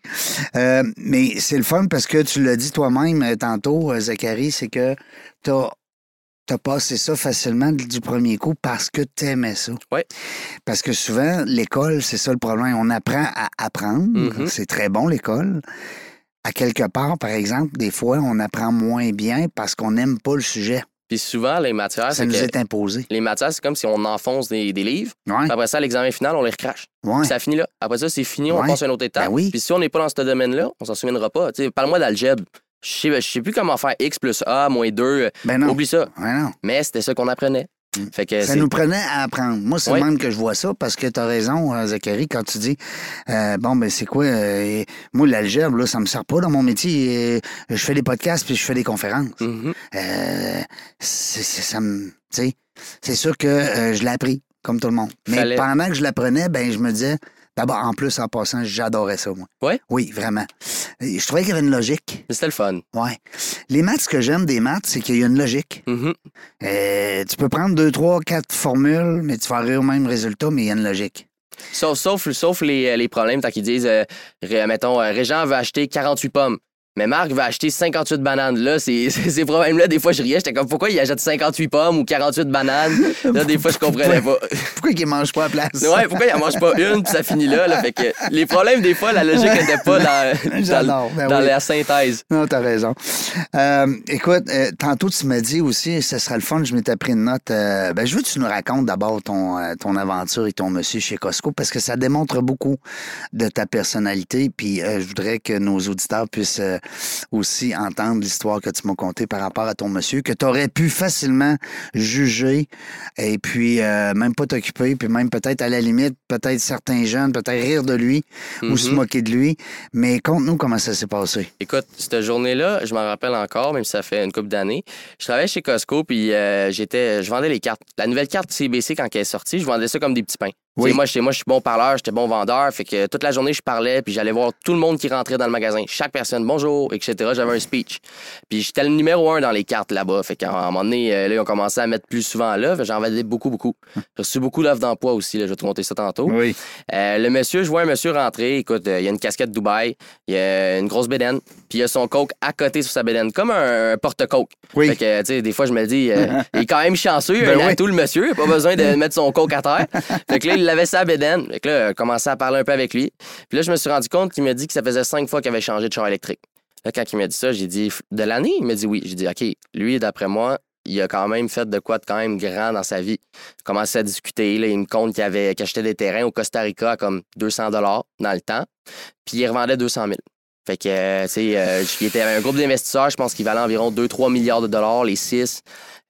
Euh, mais c'est le fun parce que tu l'as dit toi-même euh, tantôt, euh, Zachary, c'est que t'as as passé ça facilement du premier coup parce que t'aimais ça. Ouais. Parce que souvent, l'école, c'est ça le problème. On apprend à apprendre. Mhm. C'est très bon, l'école. À quelque part, par exemple, des fois, on apprend moins bien parce qu'on n'aime pas le sujet. Puis souvent, les matières, Ça c'est nous que est imposé. les matières, c'est comme si on enfonce des, des livres. Ouais. Après ça, à l'examen final, on les recrache. ouais. Ça finit là. Après ça, c'est fini, on Ouais. passe à une autre étape. Ben oui. Puis si on n'est pas dans ce domaine-là, on s'en souviendra pas. Parle-moi d'algèbre. Je sais, je sais plus comment faire X plus A moins 2. Ben non. Oublie ça. Ouais, non. Mais c'était ça qu'on apprenait. Mm. Fait que Ça nous prenait à apprendre. Moi, c'est Oui. même que je vois ça parce que tu as raison, euh, Zachary, quand tu dis euh, bon, ben c'est quoi euh, Moi, l'algèbre, là, ça me sert pas dans mon métier. Je fais des podcasts puis je fais des conférences. Euh, c'est, c'est- ça me. C'est sûr que je l'ai appris, comme tout le monde. Mais Fallait- pendant que je l'apprenais, ben je me disais. D'abord, en plus, en passant, j'adorais ça, moi. Ouais? Oui, vraiment. Je trouvais qu'il y avait une logique. C'était le fun. Ouais. Les maths, ce que j'aime des maths, c'est qu'il y a une logique. Mhm. Euh, tu peux prendre deux, trois, quatre formules, mais tu vas arriver au même résultat, mais il y a une logique. Sauf, sauf, sauf les, les problèmes, tant qu'ils disent, euh, mettons, euh, Régent veut acheter 48 pommes. Mais Marc va acheter 58 bananes. Là, c'est c'est- ces problèmes-là, des fois, je riais. J'étais comme, pourquoi il achète 58 pommes ou 48 bananes? Là, des fois, je comprenais pas. Pourquoi ils mangent pas à place? Ouais, pourquoi il en mange pas une, puis ça finit là, là? Fait que les problèmes, des fois, la logique n'était pas dans, dans, ben dans oui. la synthèse. Non, t'as raison. Euh, écoute, euh, tantôt, tu m'as dit aussi, ce serait le fun, je m'étais pris une note. euh, ben, je veux que tu nous racontes d'abord ton, euh, ton aventure et ton monsieur chez Costco parce que ça démontre beaucoup de ta personnalité. Puis, euh, je voudrais que nos auditeurs puissent euh, aussi entendre l'histoire que tu m'as contée par rapport à ton monsieur, que tu aurais pu facilement juger et puis euh, même pas t'occuper, puis même peut-être à la limite, peut-être certains jeunes, peut-être rire de lui ou se Mhm. moquer de lui. Mais conte-nous comment ça s'est passé. Écoute, cette journée-là, je m'en rappelle encore, même si ça fait une couple d'années. Je travaillais chez Costco, puis euh, j'étais, je vendais les cartes. La nouvelle carte CBC, quand elle est sortie, je vendais ça comme des petits pains. Oui. Moi, moi, je suis bon parleur, j'étais bon vendeur. Fait que toute la journée, je parlais, puis j'allais voir tout le monde qui rentrait dans le magasin. Chaque personne, bonjour, etc. J'avais un speech. Puis j'étais le numéro un dans les cartes là-bas. Fait qu'à un moment donné, euh, là, ils ont commencé à mettre plus souvent que J'en vendais beaucoup, beaucoup. J'ai reçu beaucoup d'offres d'emploi aussi. Là. Je vais te monter ça tantôt. Oui. Euh, le monsieur, je vois un monsieur rentrer. Écoute, euh, il y a une casquette Dubaï, il y a une grosse bédaine, puis il y a son coke à côté sur sa bédaine, comme un, porte-coke. Oui. Fait que, tu sais, des fois, je me dis, euh, il est quand même chanceux, Ben oui. tout le monsieur, il a pas besoin de mettre son coke à terre. fait que là, il avait sa bédaine. Fait que là, j'ai commencé à parler un peu avec lui. Puis là, je me suis rendu compte qu'il m'a dit que ça faisait cinq fois qu'il avait changé de char électrique. Là, quand il m'a dit ça, j'ai dit, de l'année? Il m'a dit oui. J'ai dit, OK, lui, d'après moi, il a quand même fait de quoi de quand même grand dans sa vie. J'ai commencé à discuter. Là, il me compte qu'il avait des terrains au Costa Rica comme 200 dollars dans le temps, puis il revendait 200 000. Fait que, tu sais, euh, il était un groupe d'investisseurs, je pense qu'il valait environ 2-3 milliards de dollars, les six.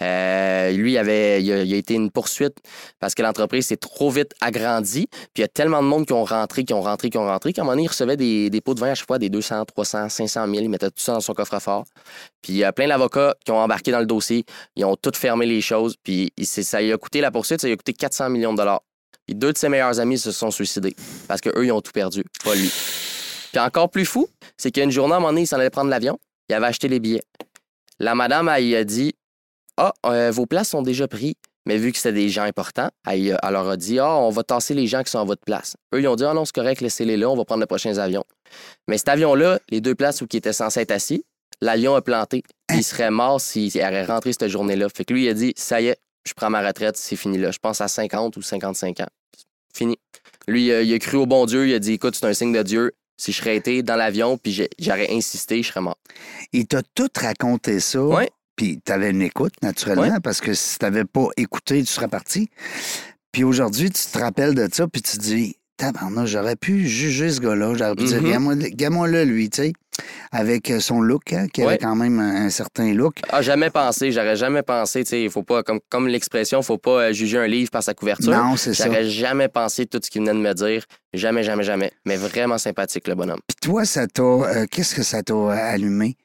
Euh, lui, il, avait, il, a, été une poursuite parce que l'entreprise s'est trop vite agrandie. Puis il y a tellement de monde qui ont rentré, qui ont rentré, qui ont rentré, qu'à un moment donné, il recevait des, pots de vin à chaque fois, des 200, 300, 500 000. Il mettait tout ça dans son coffre-fort. Puis il y a plein d'avocats qui ont embarqué dans le dossier. Ils ont tout fermé les choses. Puis ça lui a coûté, la poursuite, ça lui a coûté 400 millions de dollars. Puis deux de ses meilleurs amis se sont suicidés parce qu'eux, ils ont tout perdu, pas lui. Puis encore plus fou, c'est qu'il y a une journée, à un moment donné, il s'en allait prendre l'avion. Il avait acheté les billets. La madame, elle, a dit Ah, euh, vos places sont déjà prises. Mais vu que c'était des gens importants, elle, elle leur a dit Ah, on va tasser les gens qui sont à votre place. Eux, ils ont dit Ah non, c'est correct, laissez-les là, on va prendre les prochains avions. Mais cet avion-là, les deux places où il était censé être assis, l'avion a planté. Puis Il serait mort s'il aurait rentré cette journée-là. Fait que lui, il a dit Ça y est, je prends ma retraite, c'est fini là. Je pense à 50 ou 55 ans. Fini. Lui, il a, il a cru au bon Dieu, il a dit Écoute, c'est un signe de Dieu. Si je serais été dans l'avion, puis j'aurais insisté, je serais mort. Il t'a tout raconté ça. Ouais. Puis tu avais une écoute, naturellement, Ouais. parce que si tu n'avais pas écouté, tu serais parti. Puis aujourd'hui, tu te rappelles de ça, puis tu te dis, tabarnak, j'aurais pu juger ce gars-là. J'aurais pu dire, Mhm. Regarde-moi- regarde-moi-le, lui, tu sais, avec euh, son look, hein, qui avait quand même un, un certain look. Ah, jamais pensé, j'aurais jamais pensé, tu sais, il faut pas, comme, comme l'expression, faut pas euh, juger un livre par sa couverture. Non, c'est ça. J'aurais jamais pensé tout ce qu'il venait de me dire. Jamais, jamais, jamais. Mais vraiment sympathique, le bonhomme. Puis toi, ça t'a. euh, Qu'est-ce que ça t'a allumé?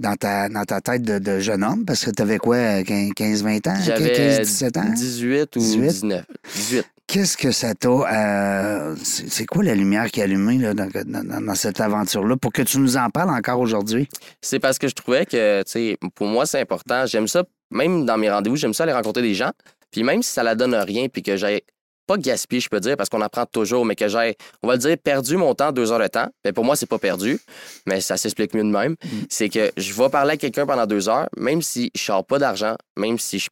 Dans ta, dans ta tête de, de jeune homme? Parce que tu avais quoi, euh, 15-20 ans? J'avais 15-17 ans? 18 ou 18? 19. 18. Qu'est-ce que ça t'a. euh, c'est c'est quoi la lumière qui a allumé là, dans, dans- dans cette aventure-là pour que tu nous en parles encore aujourd'hui? C'est parce que je trouvais que, tu sais, pour moi, c'est important. J'aime ça, même dans mes rendez-vous, j'aime ça aller rencontrer des gens. Puis même si ça la donne rien, puis que j'ai pas gaspillé, je peux dire, parce qu'on apprend toujours, mais que j'ai, on va le dire, perdu mon temps, deux heures de temps. Mais pour moi, c'est pas perdu, mais ça s'explique mieux de même. C'est que je vais parler à quelqu'un pendant deux heures, même si je sors pas d'argent, même si je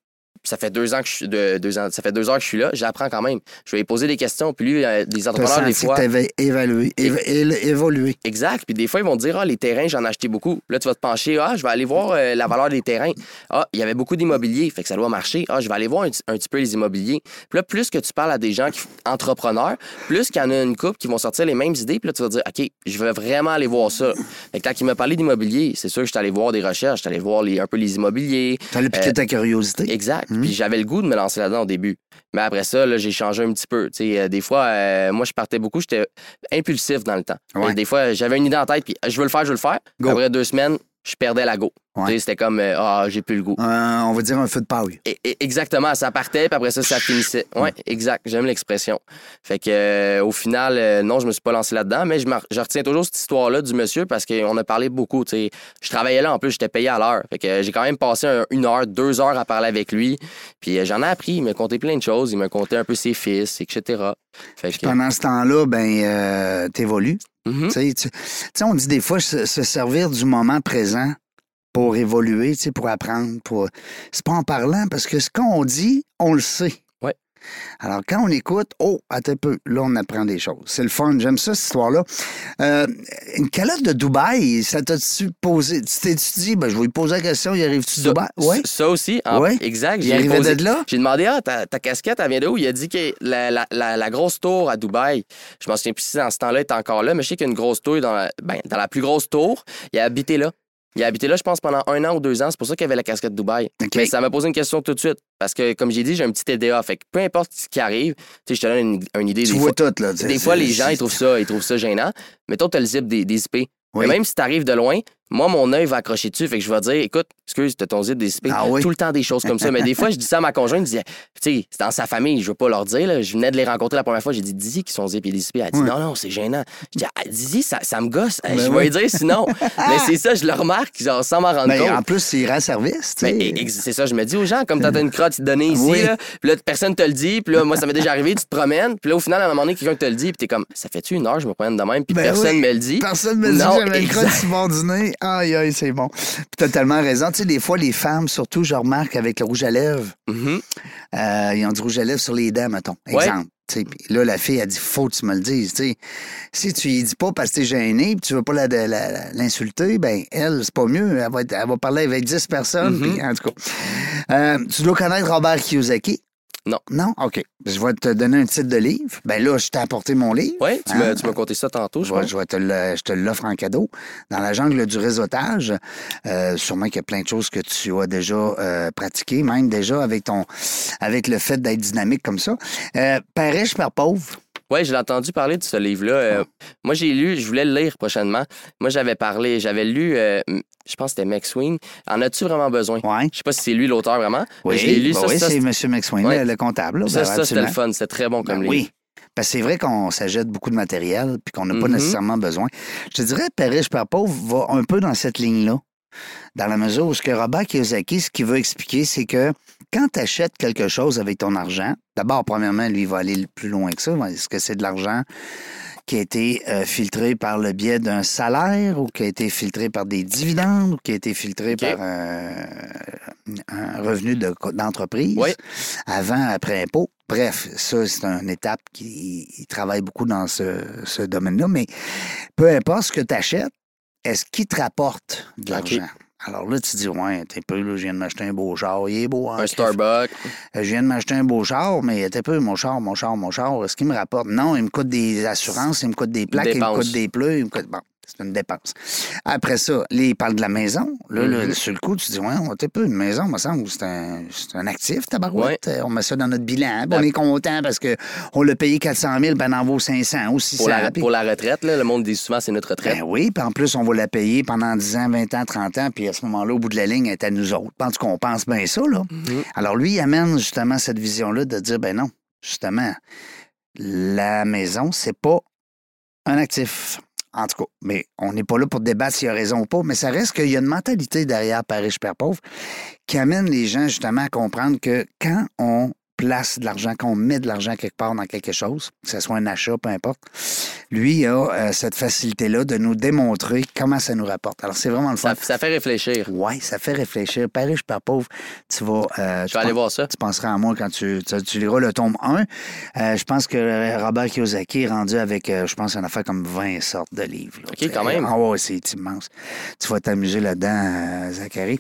ça fait deux ans que je suis de, deux ans, ça fait deux heures que je suis là, j'apprends quand même. Je vais lui poser des questions, puis lui, euh, des entrepreneurs, des fois. que tu avais évalué, éva- évolué. Exact. Puis des fois, ils vont te dire, ah, les terrains, j'en ai acheté beaucoup. Là, tu vas te pencher, ah, je vais aller voir euh, la valeur des terrains. Ah, il y avait beaucoup d'immobilier, fait que ça doit marcher. Ah, je vais aller voir un, petit- un petit peu les immobiliers. Puis là, plus que tu parles à des gens qui, entrepreneurs, plus qu'il y en a une couple qui vont sortir les mêmes idées, puis là, tu vas dire, OK, je veux vraiment aller voir ça. Fait que quand il m'a parlé d'immobilier, c'est sûr que je suis allé voir des recherches, je suis allé voir les, un peu les immobiliers. Tu allais piquer Euh, ta curiosité. Exact. Mhm. Puis j'avais le goût de me lancer là-dedans au début. Mais après ça, là, j'ai changé un petit peu. Tu sais, euh, des fois, euh, moi, je partais beaucoup, j'étais impulsif dans le temps. Ouais. Des fois, j'avais une idée en tête, puis euh, je veux le faire, je veux le faire. Go. Après deux semaines, je perdais la go. Ouais. C'était comme, euh, ah, j'ai plus le goût. Euh, on va dire un feu de paille. Et- et- exactement, ça partait, puis après ça, ça finissait. Oui, exact. J'aime l'expression. Fait que, euh, au final, non, je me suis pas lancé là-dedans, mais je, me- je retiens toujours cette histoire-là du monsieur parce qu'on a parlé beaucoup. Je travaillais là, en plus, j'étais payé à l'heure. Fait que j'ai quand même passé un- une heure, deux heures à parler avec lui. Puis j'en ai appris. Il m'a conté plein de choses. Il m'a conté un peu ses fils, etc. Fait que, Pendant ce temps-là, ben, euh, t'évolues. Mhm. Tu sais, on dit des fois se, se servir du moment présent pour évoluer, pour apprendre. Pour... C'est pas en parlant, parce que ce qu'on dit, on le sait. Alors, quand on écoute, oh, attends un peu, là, on apprend des choses. C'est le fun, j'aime ça, cette histoire-là. Euh, une calotte de Dubaï, ça t'a-tu posé? Tu t'es-tu dit, ben, je vais lui poser la question, il arrive-tu de Dubaï? Oui. ça aussi, en- Ouais. exact. Il j'ai arrivait posé- de là? J'ai demandé, ah, ta, ta casquette, elle vient de où? Il a dit que la, la- la- la grosse tour à Dubaï, je m'en souviens plus si dans ce temps-là, était encore là, mais je sais qu'il y a une grosse tour dans la, ben, dans la plus grosse tour. Il a habité là. Il a habité là, je pense, pendant un an ou deux ans. C'est pour ça qu'il avait la casquette Dubaï. OK. Mais ça m'a posé une question tout de suite. Parce que, comme j'ai dit, j'ai un petit TDA. Fait que peu importe ce qui arrive, tu sais, je te donne une, une idée. Tu des vois fois, tout, là. des fois, les gens, ils trouvent ça, ils trouvent ça gênant. Mettons, tu as le zip des, des IP. Oui. Mais même si tu arrives de loin, moi, mon œil va accrocher dessus. Fait que je vais dire, écoute, excuse, t'as ton zip des IP. Ah oui? Tout le temps des choses comme ça. Mais des fois, je dis ça à ma conjointe, je dis, tu sais, c'est dans sa famille, je veux pas leur dire. là. Je venais de les rencontrer la première fois, j'ai dit, Dizzy qui sont zip et des IP. Elle dit, Oui. non, non, c'est gênant. Je dis, ah, Dizzy, ça, ça me gosse. Ben je vais lui dire sinon. mais c'est ça, je le remarque, genre, sans m'en rendre Mais compte. en plus, c'est rend service, tu sais. Ben, c'est ça, je me dis aux gens, comme t'as une crotte donnée ici, là, puis là, personne te le dit, puis là, moi, ça m'est déjà arrivé, tu te promènes, puis là, au final, à un moment donné, quelqu'un te le dit, puis t'es comme, ça fait-tu une heure, je me promène de même, puis Ben personne me le dit? Personne me dit Non, que j'avais une crotte sur mon dîner. Aïe, aïe, c'est bon. Puis t'as tellement raison. Tu sais, des fois, les femmes, surtout, je remarque avec le rouge à lèvres, Mhm. euh, ils ont du rouge à lèvres sur les dents, mettons. Ouais. Exemple. Tu sais, puis là, la fille, elle dit, faut que tu me le dises. Si tu y dis pas parce que t'es gêné puis tu veux pas l'insulter, ben elle, c'est pas mieux. Elle va, être- elle va parler avec 10 personnes. Mhm. puis, en tout cas. Euh, tu dois connaître Robert Kiyosaki. Non. Non? OK. Je vais te donner un titre de livre. Ben là, je t'ai apporté mon livre. Ouais, tu Hein? m'as conté ça tantôt, je Je, vais- je vais te le- je te l'offre en cadeau. Dans la jungle du réseautage, euh, sûrement qu'il y a plein de choses que tu as déjà euh, pratiquées, même déjà avec ton avec le fait d'être dynamique comme ça. Euh, Père riche, père pauvre. Ouais, j'ai entendu parler de ce livre-là. Euh, moi, j'ai lu, je voulais le lire prochainement. Moi, j'avais parlé, j'avais lu, euh, je pense que c'était McSween. En as-tu vraiment besoin? Ouais. Je sais pas si c'est lui l'auteur vraiment. mais Oui, je l'ai lu, bah ça, oui, c'est M. McSwain, Ouais. le, le comptable. là. ça, Ben, ça, c'était le fun. C'était très bon comme Ben livre. oui. Parce que c'est vrai qu'on s'achète beaucoup de matériel puis qu'on n'a pas Mhm. nécessairement besoin. Je te dirais, Père riche, Père pauvre va un peu dans cette ligne-là. Dans la mesure où ce que Robert Kiyosaki, ce qu'il veut expliquer, c'est que quand tu achètes quelque chose avec ton argent, d'abord, premièrement, lui, il va aller plus loin que ça. Est-ce que c'est de l'argent qui a été euh, filtré par le biais d'un salaire ou qui a été filtré par des dividendes ou qui a été filtré par euh, un revenu de- d'entreprise Oui. avant, après impôt. Bref, ça, c'est une étape qui il travaille beaucoup dans ce, ce domaine-là. Mais peu importe ce que tu achètes, est-ce qu'il te rapporte de l'argent? Alors là, tu dis, ouais, t'es peu, là, je viens de m'acheter un beau char, il est beau. hein, Un. Starbucks. Euh, Je viens de m'acheter un beau char, mais t'es peu, mon char, mon char, mon char, est-ce qu'il me rapporte? Non, il me coûte des assurances, il me coûte des plaques, il me coûte des pneus, il me coûte. Bon, c'est une dépense. Après ça, là, il parle de la maison. Là, là, Mhm. sur le coup, tu dis, ouais, on t'es peu, une maison, me semble, c'est un, un actif, tabarouette. Euh, On met ça dans notre bilan, puis on Ouais. est content parce qu'on l'a payé 400 000, ben, on en vaut 500 ou 600. Pour la, puis- pour la retraite, là, le monde dit souvent c'est notre retraite. ben oui, puis en plus, on va la payer pendant 10 ans, 20 ans, 30 ans, puis à ce moment-là, au bout de la ligne, elle est à nous autres. En tout cas, on pense bien ça, là. Mhm. Alors, lui, il amène justement cette vision-là de dire, ben non, justement, la maison, c'est pas un actif. En tout cas, mais on n'est pas là pour débattre s'il a raison ou pas, mais ça reste qu'il y a une mentalité derrière Père riche, Père pauvre qui amène les gens justement à comprendre que quand on place de l'argent, quand on met de l'argent quelque part dans quelque chose, que ce soit un achat, peu importe, lui il a euh, cette facilité-là de nous démontrer comment ça nous rapporte. Alors, c'est vraiment le fun. Ça, ça fait réfléchir. Oui, ça fait réfléchir. Père riche, Père pauvre, tu vas... euh, Je vais aller voir ça. tu penseras à moi quand tu, tu, tu liras le tome 1. Euh, je pense que Robert Kiyosaki est rendu avec, euh, je pense, une affaire comme 20 sortes de livres. là. OK, quand même. Ah ouais, c'est immense. Tu vas t'amuser là-dedans, euh, Zachary.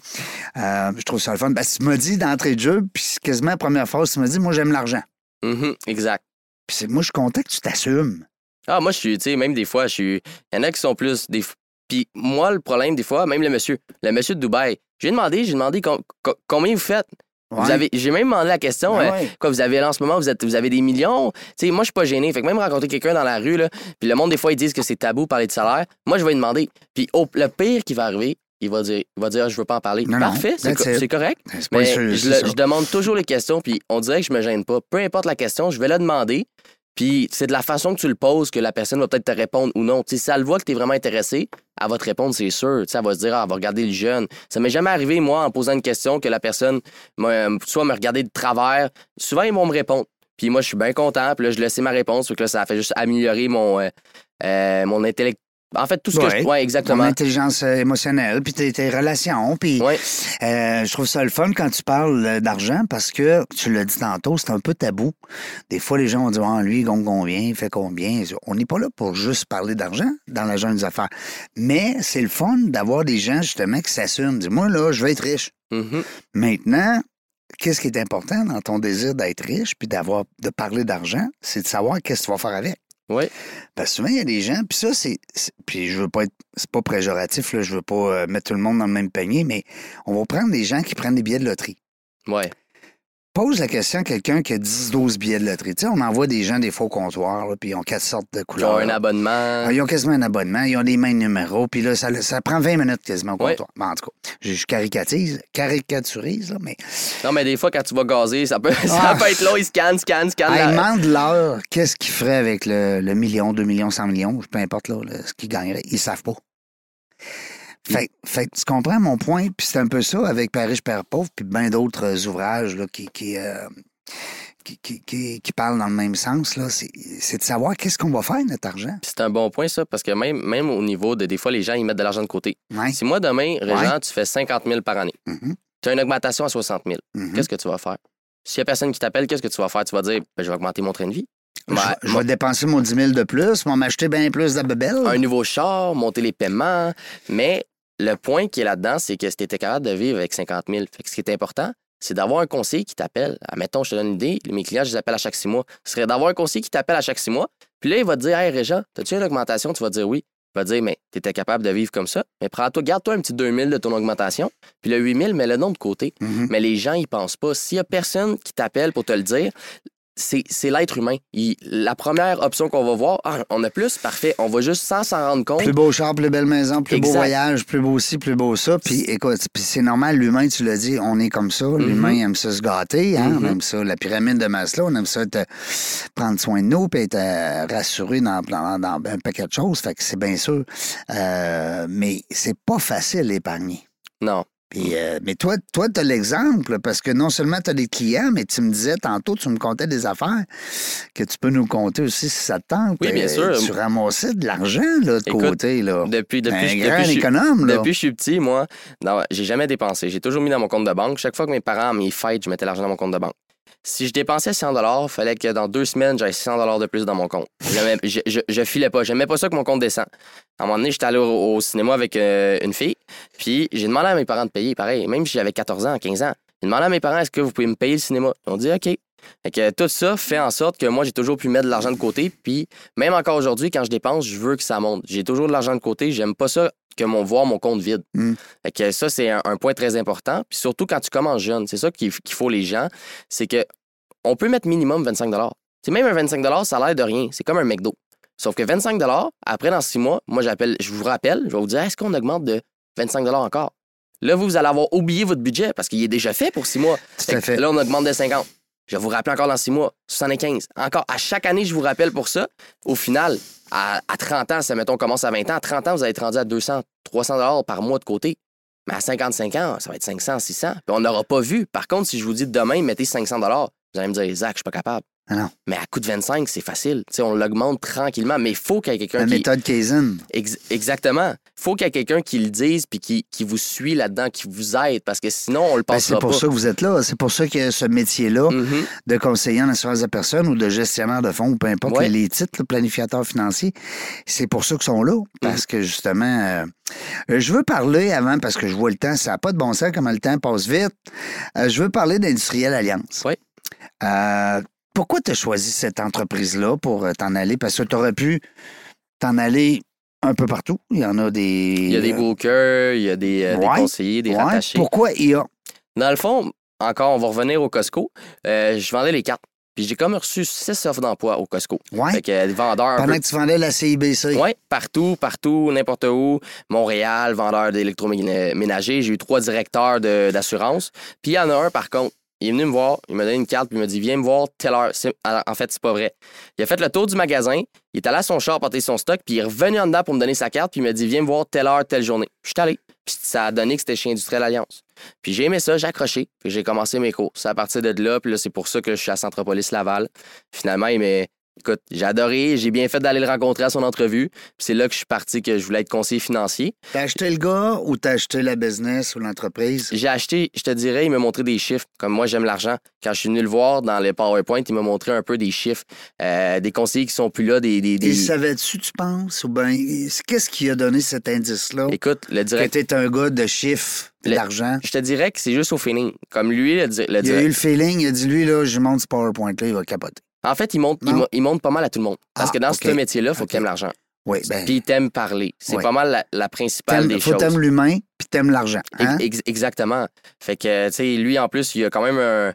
Euh, je trouve ça le fun. Que tu m'as dit d'entrée de jeu, puis quasiment la première phrase, tu dit, moi, j'aime l'argent. Mhm, exact. Puis moi, je suis content que tu t'assumes. Ah, moi, je suis, tu sais, même des fois, je suis. Il y en a qui sont plus. Des... Puis moi, le problème, des fois, même le monsieur, le monsieur de Dubaï, j'ai demandé, j'ai demandé com- co- combien vous faites? Vous Ouais. avez, j'ai même demandé la question, Ben euh, ouais. quoi, vous avez là en ce moment, vous, êtes, vous avez des millions? Tu sais, moi, je suis pas gêné. Fait que même rencontrer quelqu'un dans la rue, là, puis le monde, des fois, ils disent que c'est tabou parler de salaire. Moi, je vais lui demander. Puis le pire qui va arriver, il va dire, il va dire, Ah, je veux pas en parler. Non, Parfait, c'est, co- correct. Pas Mais sûr, je, le- je demande toujours les questions, puis on dirait que je me gêne pas. Peu importe la question, je vais la demander. Puis c'est de la façon que tu le poses que la personne va peut-être te répondre ou non. Tu sais, si elle voit que tu es vraiment intéressé, elle va te répondre, c'est sûr. Tu sais, elle va se dire, ah, elle va regarder le jeune. Ça m'est jamais arrivé, moi, en posant une question, que la personne me- soit me regarder de travers. Souvent, ils vont me répondre. Puis moi, je suis bien content. Puis là, je laissais ma réponse. Fait que là, ça a fait juste améliorer mon, euh, euh, mon intellect. En fait, tout ce que je. Ouais, Ton exactement. intelligence euh, émotionnelle, puis tes, tes relations, puis Ouais. euh, je trouve ça le fun quand tu parles euh, d'argent parce que, tu l'as dit tantôt, c'est un peu tabou. Des fois, les gens vont dire, ah, lui, il gagne combien, il fait combien? On n'est pas là pour juste parler d'argent dans la jeune des affaires. Mais c'est le fun d'avoir des gens, justement, qui s'assument. Dis, moi, là, je vais être riche. Mhm. Maintenant, qu'est-ce qui est important dans ton désir d'être riche puis d'avoir de parler d'argent, c'est de savoir qu'est-ce que tu vas faire avec. Ouais. Parce que souvent, il y a des gens, puis ça, c'est. Puis je veux pas être. C'est pas péjoratif, là, je veux pas euh, mettre tout le monde dans le même panier, mais on va prendre des gens qui prennent des billets de loterie. Ouais. Pose la question à quelqu'un qui a 10-12 billets de loterie. Tu sais, on envoie des gens des faux comptoirs, là, puis ils ont quatre sortes de Qui ont couleurs. un abonnement. Ah, Ils ont quasiment un abonnement, ils ont des mêmes numéros, puis là, ça, ça prend 20 minutes quasiment au comptoir. Bon, en tout cas, je, caricatise, caricaturise, là, mais Non, mais des fois, quand tu vas gazer, ça peut, Ah. ça peut être long. Ils scannent, scannent, scannent. Hey, la- demande leur qu'est-ce qu'ils feraient avec le, le million, 2 millions, 100 millions, peu importe là, le- ce qu'ils gagneraient. Ils savent pas. Fait, tu comprends mon point, puis c'est un peu ça avec riche, Père pauvre, puis bien d'autres euh, ouvrages là, qui, qui, euh, qui, qui, qui- qui parlent dans le même sens. là. C'est c'est de savoir qu'est-ce qu'on va faire notre argent. Puis C'est un bon point, ça, parce que même, même au niveau de. Des fois, les gens, ils mettent de l'argent de côté. Ouais. Si moi, demain, Régent, tu fais 50 000 par année, Mhm, tu as une augmentation à 60 000, mhm. qu'est-ce que tu vas faire? S'il n'y a personne qui t'appelle, qu'est-ce que tu vas faire? Tu vas dire, Ben, je vais augmenter mon train de vie. Je, vais dépenser mon 10 000 de plus, je vais m'acheter bien plus de bebelles. un nouveau char, monter les paiements. Mais le point qui est là-dedans, c'est que si tu étais capable de vivre avec 50 000, fait que ce qui est important, c'est d'avoir un conseiller qui t'appelle. Admettons, je te donne une idée, mes clients, je les appelle à chaque six mois. Ce serait d'avoir un conseiller qui t'appelle à chaque six mois. Puis là, il va te dire Hey, Réjean, as-tu une augmentation Tu vas dire oui. Il va te dire Mais tu étais capable de vivre comme ça. Mais prends-toi, garde-toi un petit 2000 de ton augmentation. Puis le 8000, mets-le nom de côté. Mhm. Mais les gens, ils pensent pas. S'il y a personne qui t'appelle pour te le dire, c'est l'être humain. Il- la première option qu'on va voir, ah, on a plus, parfait. On va juste sans s'en rendre compte. Plus beau char, plus belle maison, plus beau voyage, plus beau ci, plus beau ça. Puis écoute, c'est normal, l'humain, tu l'as dit, on est comme ça. L'humain aime ça se gâter, hein? on Mhm. aime ça. La pyramide de Maslow, on aime ça être- prendre soin de nous puis être euh, rassuré dans, dans, dans un paquet de choses. Fait que c'est bien sûr. Euh, mais c'est pas facile d'épargner. Non. Puis, euh, mais toi, toi tu as l'exemple parce que non seulement tu as des clients, mais tu me disais tantôt, tu me comptais des affaires que tu peux nous compter aussi si ça te tente. Oui, bien Euh, sûr. Tu ramassais de l'argent là, de Écoute, côté. Là. Depuis, depuis, un depuis, grand je suis- économe. Là. depuis que je suis petit, moi, non, j'ai jamais dépensé. J'ai toujours mis dans mon compte de banque. Chaque fois que mes parents, mes fêtes, je mettais l'argent dans mon compte de banque. Si je dépensais 100 il fallait que dans deux semaines, j'aille 100 de plus dans mon compte. Je, je, je filais pas. J'aimais pas ça que mon compte descend. À un moment donné, j'étais allé au, au cinéma avec euh, une fille, puis j'ai demandé à mes parents de payer. Pareil, même si j'avais 14 ans, 15 ans. J'ai demandé à mes parents, est-ce que vous pouvez me payer le cinéma? Ils ont dit, OK. Fait que tout ça fait en sorte que moi, j'ai toujours pu mettre de l'argent de côté. Puis même encore aujourd'hui, quand je dépense, je veux que ça monte. J'ai toujours de l'argent de côté. J'aime pas ça que mon voir mon compte vide. Mm. Fait que ça, c'est un, un point très important. Puis surtout quand tu commences jeune, c'est ça qu'il qu'il faut les gens, c'est que on peut mettre minimum 25 C'est même un 25 ça a l'air de rien. C'est comme un McDo. Sauf que 25 après, dans six mois, moi, j'appelle, je vous rappelle, je vais vous dire, est-ce qu'on augmente de 25 encore? Là, vous, vous allez avoir oublié votre budget parce qu'il est déjà fait pour six mois. Tout à que fait. Là, on augmente de 50. Je vais vous rappeler encore dans six mois, 75. Encore, à chaque année, je vous rappelle pour ça. Au final, à, à 30 ans, ça mettons, on commence à 20 ans, à 30 ans, vous allez être rendu à 200, 300 dollars par mois de côté. Mais à 55 ans, ça va être 500, 600. Puis on n'aura pas vu. Par contre, si je vous dis demain, mettez 500 dollars, vous allez me dire, Zach, je suis pas capable. Ah non. Mais à coût de 25, c'est facile. On l'augmente tranquillement. Mais il faut qu'il y ait quelqu'un La qui. méthode Kaizen. Ex- exactement. Il faut qu'il y ait quelqu'un qui le dise puis qui, qui vous suit là-dedans, qui vous aide, parce que sinon, on le Ben, passera c'est pour pas. ça que vous êtes là. C'est pour ça que ce métier-là, Mhm. de conseiller en assurance de personnes ou de gestionnaire de fonds, ou peu importe Ouais. les, titres, le planificateur financier, c'est pour ça qu'ils sont là. Parce Mm. que justement, euh, euh, je veux parler avant, parce que je vois le temps, ça n'a pas de bon sens comment le temps passe vite. Euh, je veux parler d'Industriel Alliance. Ouais. Euh, pourquoi tu as choisi cette entreprise-là pour euh, t'en aller? Parce que tu aurais pu t'en aller un peu partout. Il y en a des. Il y a des brokers, il y a des, euh, des conseillers, des Ouais. rattachés. Pourquoi IA? Dans le fond, encore, on va revenir au Costco. Euh, je vendais les cartes. Puis j'ai comme reçu six offres d'emploi au Costco. Ouais. Fait que euh, des vendeurs un Pendant peu que tu vendais la CIBC. Oui, partout, partout, n'importe où. Montréal, vendeur d'électroménager. J'ai eu trois directeurs d'assurance. Puis il y en a un, par contre, il est venu me voir, il m'a donné une carte, puis il m'a dit Viens me voir telle heure. En fait, c'est pas vrai. Il a fait le tour du magasin, il est allé à son char porter son stock, puis il est revenu en dedans pour me donner sa carte, puis il m'a dit Viens me voir telle heure, telle journée. Je suis allé. Puis ça a donné que c'était chez Industriel Alliance. Puis j'ai aimé ça, j'ai accroché, puis j'ai commencé mes cours. C'est à partir de là, puis là, c'est pour ça que je suis à Centropolis Laval. Finalement, il m'a- Écoute, j'ai adoré, j'ai bien fait d'aller le rencontrer à son entrevue. Puis c'est là que je suis parti que je voulais être conseiller financier. T'as acheté le gars ou t'as acheté la business ou l'entreprise? J'ai acheté, je te dirais, il m'a montré des chiffres. Comme moi, j'aime l'argent. Quand je suis venu le voir dans les PowerPoint, il m'a montré un peu des chiffres. Euh, des conseillers qui sont plus là, des. des, des... Savait-tu, tu penses? Ou bien, qu'est-ce qui a donné cet indice-là? Écoute, le Que directeur. t'es un gars de chiffres, d'argent? Je te dirais que c'est juste au feeling. Comme lui, le, le Il a direct- eu le feeling, il a dit, lui, là, je monte ce PowerPoint-là, il va capoter. En fait, il monte, il, Non. mo- il monte pas mal à tout le monde. Parce Ah, que dans ce métier-là, il faut Ok. que tu aimes l'argent. Oui, ben, Puis t'aimes parler. C'est pas mal la, la principale des faut choses. t'aimes l'humain, puis t'aimes l'argent. Hein? Ex- exactement. Fait que, tu sais, lui, en plus, il a quand même un-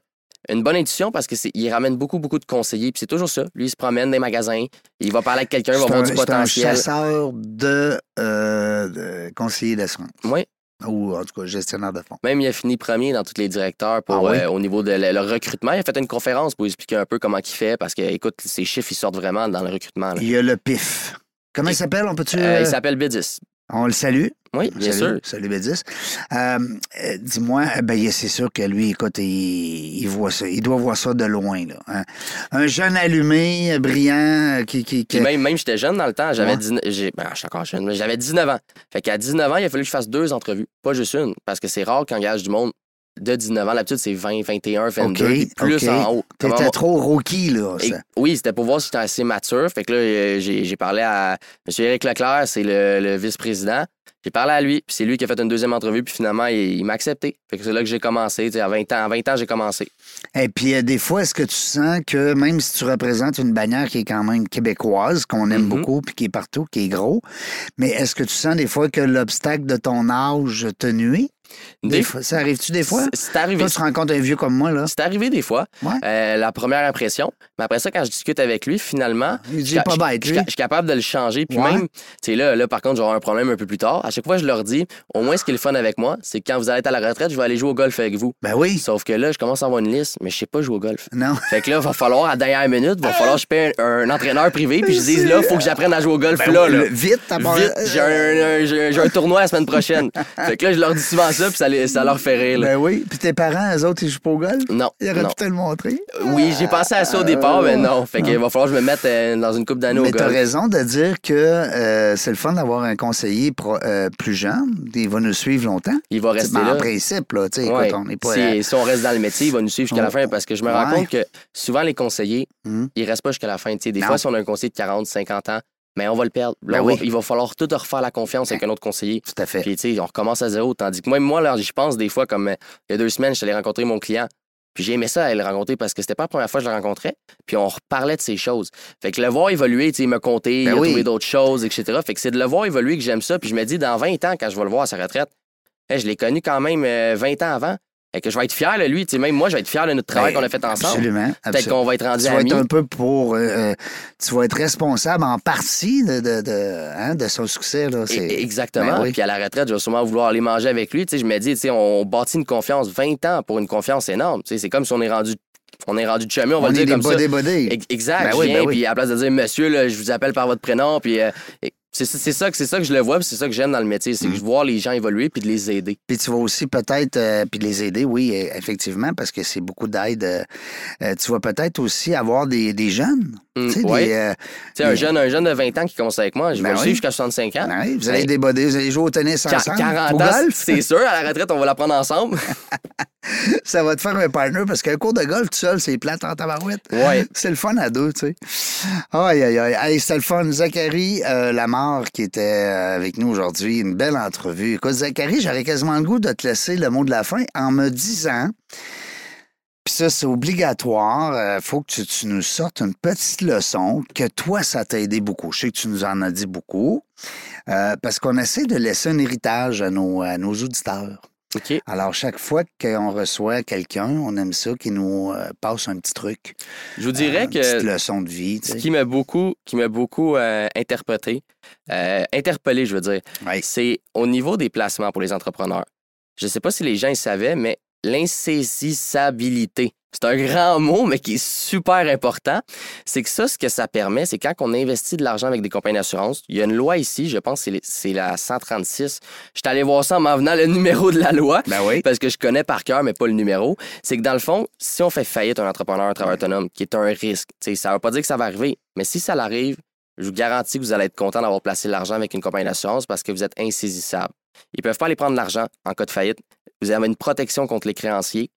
une bonne intuition parce qu'il ramène beaucoup, beaucoup de conseillers. Puis c'est toujours ça. Lui, il se promène dans les magasins, il va parler avec quelqu'un, il va voir du c'est un potentiel. chasseur de, euh, de conseiller d'assurance. Oui. Ou en tout cas, gestionnaire de fonds. Même, il a fini premier dans tous les directeurs pour, Ah oui? euh, au niveau de le, le recrutement. Il a fait une conférence pour expliquer un peu comment il fait parce que, écoute, ses chiffres, ils sortent vraiment dans le recrutement. là. Il y a le PIF. Comment il s'appelle? On peut-tu. Euh, euh, il s'appelle Bidis. On le salue. Oui, bien Salut, sûr. Salut Bédis. Euh, euh, Dis-moi, euh, ben, c'est sûr que lui, écoute, il, il voit ça. Il doit voir ça de loin. Là, hein. Un jeune allumé, brillant, qui. qui, qui- même, même j'étais jeune dans le temps, j'avais Ouais. 19 j'ai- ben, je suis encore jeune, mais j'avais 19 ans. Fait qu'à 19 ans, il a fallu que je fasse deux entrevues, pas juste une, parce que c'est rare qu'on engage du monde de 19 ans. L'habitude, c'est 20, 21, 22, OK, puis plus en haut. T'étais Comment- trop rookie, là. Et- oui, c'était pour voir si j'étais assez mature. Fait que là, euh, j'ai parlé à M. Éric Leclerc, c'est le, le vice-président. J'ai parlé à lui, puis c'est lui qui a fait une deuxième entrevue, puis finalement, il, il m'a accepté. Fait que c'est là que j'ai commencé. À 20 ans, à 20 ans, j'ai commencé. Et puis, euh, des fois, est-ce que tu sens que même si tu représentes une bannière qui est quand même québécoise, qu'on aime Mhm. beaucoup, puis qui est partout, qui est gros, mais est-ce que tu sens des fois que l'obstacle de ton âge te nuit? Des Des- fois, ça arrive-tu des fois? C'est arrivé. Toi, tu rencontres un vieux comme moi, là. C'est arrivé des fois, Ouais. euh, la première impression. Mais après ça, quand je discute avec lui, finalement, Il dit je- pas bête, je, suis capable de le changer. Puis Ouais. même, tu sais, là, là, par contre, j'aurai un problème un peu plus tard. À chaque fois, je leur dis, au moins, ce qui est le fun avec moi, c'est que quand vous allez être à la retraite, je vais aller jouer au golf avec vous. Ben oui. Sauf que là, je commence à avoir une liste, mais je sais pas jouer au golf. Non. Fait que là, il va falloir, à dernière minute, il va falloir que je paye un, un entraîneur privé, puis je dise, là, il faut que j'apprenne à jouer au golf, Ben là, oui, là. Vite, Vite, j'ai un, un tournoi la semaine prochaine. fait que là, je leur dis souvent ça, puis ça, les- ça leur fait rire. là. Ben oui. Puis tes parents, eux autres, ils jouent pas au golf? Non. Ils auraient non. pu te le montrer. Oui, j'ai pensé à ça au départ, mais non. Fait qu'il va falloir que je me mette euh, dans une coupe d'années au Mais t'as golf. raison de dire que euh, c'est le fun d'avoir un conseiller pro- euh, plus jeune. Il va nous suivre longtemps. Il va rester Ben, là. En principe, là, tu Ouais. on n'est pas... si, si on reste dans le métier, il va nous suivre jusqu'à la fin parce que je me rends compte que souvent les conseillers, Mhm. ils restent pas jusqu'à la fin. Tu sais, des Non. fois, si on a un conseiller de 40, 50 ans, mais on va le perdre. Là, Ben on va- oui. il va falloir tout refaire la confiance avec un autre conseiller. Tout à fait. Puis, tu sais, on recommence à zéro. Tandis que moi, moi là, je pense des fois, comme euh, il y a deux semaines, je suis allé rencontrer mon client. Puis j'ai aimé ça, aller le rencontrer parce que c'était pas la première fois que je le rencontrais. Puis on reparlait de ces choses. Fait que le voir évoluer, tu sais, il me compter, Ben il a oui. trouvé d'autres choses, etc. Fait que c'est de le voir évoluer que j'aime ça. Puis je me dis, dans 20 ans, quand je vais le voir à sa retraite, hey, je l'ai connu quand même euh, 20 ans avant. Fait que je vais être fier de lui. Tu sais, même moi, je vais être fier de notre travail Ben, qu'on a fait ensemble. Absolument. Peut-être qu'on va être rendu Tu vas être un peu pour... euh, euh, tu vas être responsable en partie de, de, de, hein, de son succès. Là. Et- C'est- Exactement. Ben oui. Puis à la retraite, je vais sûrement vouloir aller manger avec lui. Tu sais, je me dis, tu sais, on bâtit une confiance 20 ans pour une confiance énorme. Tu sais, c'est comme si on est rendu, on est rendu de chemin, on va On le est dire comme ça. bodés bodés. Ex- Exact. Ben oui, ben oui. puis à la place de dire monsieur, là, je vous appelle par votre prénom, puis euh, et- c'est c'est ça, que- c'est ça que je le vois, c'est ça que j'aime dans le métier, c'est que Mm. je vois les gens évoluer puis de les aider. Puis tu vas aussi peut-être, euh, puis les aider, oui, effectivement, parce que c'est beaucoup d'aide. euh, euh, tu vas peut-être aussi avoir des, des jeunes. Mm, Tu sais, ouais. des, euh, un jeune, un jeune de 20 ans qui commence avec moi, je vais Ben le oui. suivre jusqu'à 65 ans. ben oui, vous allez déboder, vous allez jouer au tennis ensemble. 40 au ans, c'est sûr, à la retraite, on va la prendre ensemble. Ça va te faire un partner parce qu'un cours de golf tout seul, c'est plate en tabarouette. Ouais. C'est le fun à deux, tu sais. Aïe, aïe, aïe. Hey, c'était le fun. Zachary euh, Lamarre qui était euh, avec nous aujourd'hui. Une belle entrevue. Écoute, Zachary, j'aurais quasiment le goût de te laisser le mot de la fin en me disant. Puis ça, c'est obligatoire. Il faut que tu, tu nous sortes une petite leçon que toi, ça t'a aidé beaucoup. Je sais que tu nous en as dit beaucoup. Euh, parce qu'on essaie de laisser un héritage à nos, à nos auditeurs. OK. Alors, chaque fois qu'on reçoit quelqu'un, on aime ça qui nous euh, passe un petit truc. Je vous dirais Euh, Une petite que leçon de vie, ce qui m'a beaucoup, qui m'a beaucoup euh, interprété, euh, interpellé, je veux dire, Ouais. c'est au niveau des placements pour les entrepreneurs. Je ne sais pas si les gens ils savaient, mais l'insaisissabilité c'est un grand mot, mais qui est super important. C'est que ça, ce que ça permet, c'est quand on investit de l'argent avec des compagnies d'assurance, il y a une loi ici, je pense que c'est la 136. Je suis allé voir ça en m'en venant le numéro de la loi, Ben oui. parce que je connais par cœur, mais pas le numéro. C'est que dans le fond, si on fait faillite un entrepreneur, un travailleur autonome, qui est un risque, tu sais, ça ne veut pas dire que ça va arriver, mais si ça l'arrive, je vous garantis que vous allez être content d'avoir placé l'argent avec une compagnie d'assurance parce que vous êtes insaisissable. Ils ne peuvent pas aller prendre l'argent en cas de faillite. Vous avez une protection contre les créanciers.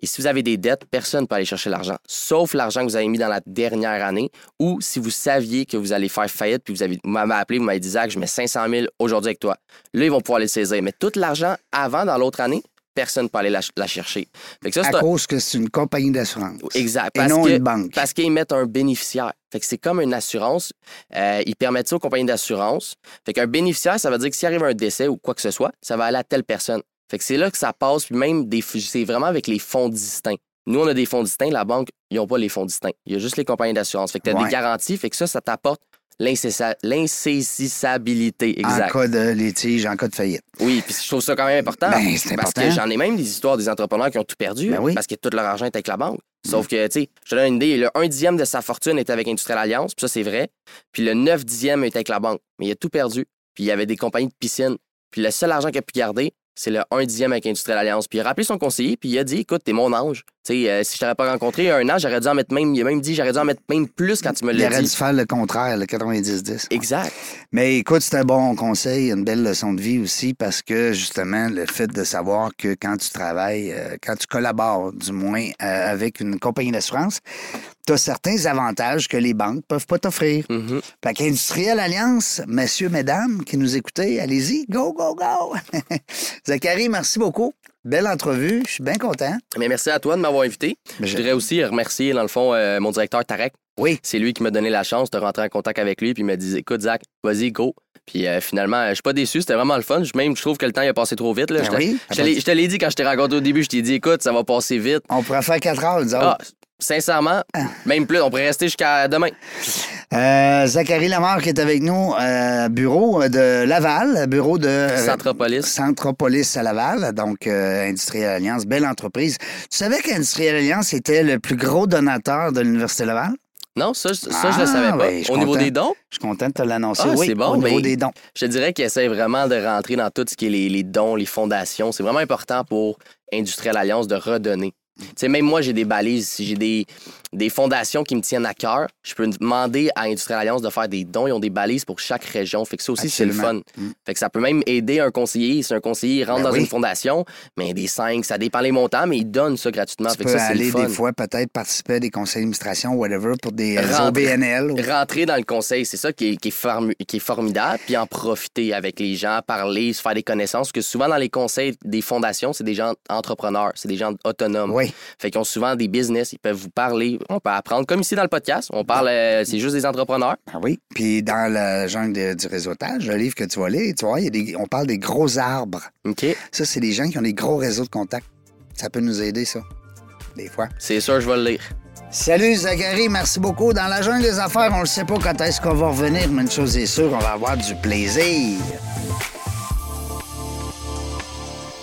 Et si vous avez des dettes, personne ne peut aller chercher l'argent, sauf l'argent que vous avez mis dans la dernière année ou si vous saviez que vous allez faire faillite puis vous, avez, vous m'avez appelé, vous m'avez dit, Zach, je mets 500 000 aujourd'hui avec toi. Là, ils vont pouvoir les saisir. Mais tout l'argent avant, dans l'autre année, personne ne peut aller la, la chercher. Fait que ça, À un- cause que c'est une compagnie d'assurance. Exact. Et Parce non que- une banque. Parce qu'ils mettent un bénéficiaire. Fait que c'est comme une assurance. Euh, ils permettent ça aux compagnies d'assurance. Fait qu'un bénéficiaire, ça veut dire que s'il arrive un décès ou quoi que ce soit, ça va aller à telle personne. Fait que c'est là que ça passe, puis même des, c'est vraiment avec les fonds distincts. Nous, on a des fonds distincts, la banque, ils n'ont pas les fonds distincts. Il y a juste les compagnies d'assurance. Fait que tu as Ouais. des garanties, fait que ça, ça t'apporte l'insaisissabilité. En Exact. cas de litige, en cas de faillite. Oui, puis je trouve ça quand même important. Ben, c'est Parce important. que j'en ai même des histoires des entrepreneurs qui ont tout perdu Ben oui. Mm. parce que tout leur argent est avec la banque. Sauf que, tu sais, je te donne une idée, le 1 dixième de sa fortune était avec Industrial Alliance, puis ça, c'est vrai. Puis le 9 dixième était avec la banque. Mais il a tout perdu. Puis il y avait des compagnies de piscine. Puis le seul argent qu'il a pu garder, c'est le 1 dixième avec Industrial Alliance. Puis il a rappelé son conseiller, puis il a dit Écoute, t'es mon ange. Sais, euh, si je t'aurais pas rencontré il y a un an, j'aurais dû en mettre même. Il a même dit J'aurais dû en mettre même plus quand tu me Il l'as aurait dû dit. faire le contraire, le 90-10. Exact. Mais écoute, c'est un bon conseil, une belle leçon de vie aussi, parce que justement, le fait de savoir que quand tu travailles, euh, quand tu collabores, du moins, euh, avec une compagnie d'assurance, tu as certains avantages que les banques peuvent pas t'offrir. Mhm. Fait qu'Industriel Alliance, messieurs, mesdames qui nous écoutez, allez-y, go, go, go! Zachary, merci beaucoup. Belle entrevue, je suis bien content. Mais merci à toi de m'avoir invité. Mais Je voudrais aussi remercier, dans le fond, euh, mon directeur Tarek. Oui. C'est lui qui m'a donné la chance de rentrer en contact avec lui, puis il m'a dit Écoute, Zach, vas-y, go. Puis euh, finalement, je suis pas déçu, c'était vraiment le fun. Je- Même, je trouve que le temps il a passé trop vite. Là. Ben Je te- oui. je te l'ai- dit quand je t'ai rencontré au début, je t'ai dit Écoute, ça va passer vite. On pourrait faire quatre heures, nous autres. Ah, sincèrement, même plus, on pourrait rester jusqu'à demain. Euh, Zachary Lamar qui est avec nous, euh, bureau de Laval, bureau de Centropolis. Centropolis à Laval, donc euh, Alliance, belle entreprise. Tu savais qu'Industriel Alliance était le plus gros donateur de l'Université Laval? Non, ça, je- ça je Ah, le savais pas. ben, je au niveau des dons, Je suis content de te l'annoncer. Ah, oui, c'est bon, au niveau des dons. je te dirais qu'il essaie vraiment de rentrer dans tout ce qui est les, les dons, les fondations. C'est vraiment important pour Industriel Alliance de redonner. Tu sais, même moi, j'ai des balises. Si j'ai des, des fondations qui me tiennent à cœur, je peux demander à Industriel Alliance de faire des dons. Ils ont des balises pour chaque région. Fait que ça aussi, c'est le fun. Mm. Fait que ça peut même aider un conseiller. Si un conseiller rentre Ben dans oui. une fondation, mais des 5, ça dépend les montants, mais ils donnent ça gratuitement. Tu Fait peux que ça, c'est le aller fun. des fois peut-être participer à des conseils d'administration, whatever, pour des euh, Rentrer- OBNL. ou- Rentrer dans le conseil, c'est ça qui est, qui, est formu- qui est formidable, puis en profiter avec les gens, parler, se faire des connaissances. Parce que souvent, dans les conseils des fondations, c'est des gens entrepreneurs, c'est des gens autonomes. Oui. Fait qu'ils ont souvent des business, ils peuvent vous parler, on peut apprendre. Comme ici dans le podcast, on parle, euh, c'est juste des entrepreneurs. Ah oui. Puis dans le jungle de- du réseautage, le livre que tu vas lire, tu vois, il y a des- on parle des gros arbres. OK? Ça, c'est des gens qui ont des gros réseaux de contacts. Ça peut nous aider, ça. Des fois. C'est sûr, je vais le lire. Salut Zachary, merci beaucoup. Dans la jungle des affaires, on ne sait pas quand est-ce qu'on va revenir, mais une chose est sûre, on va avoir du plaisir.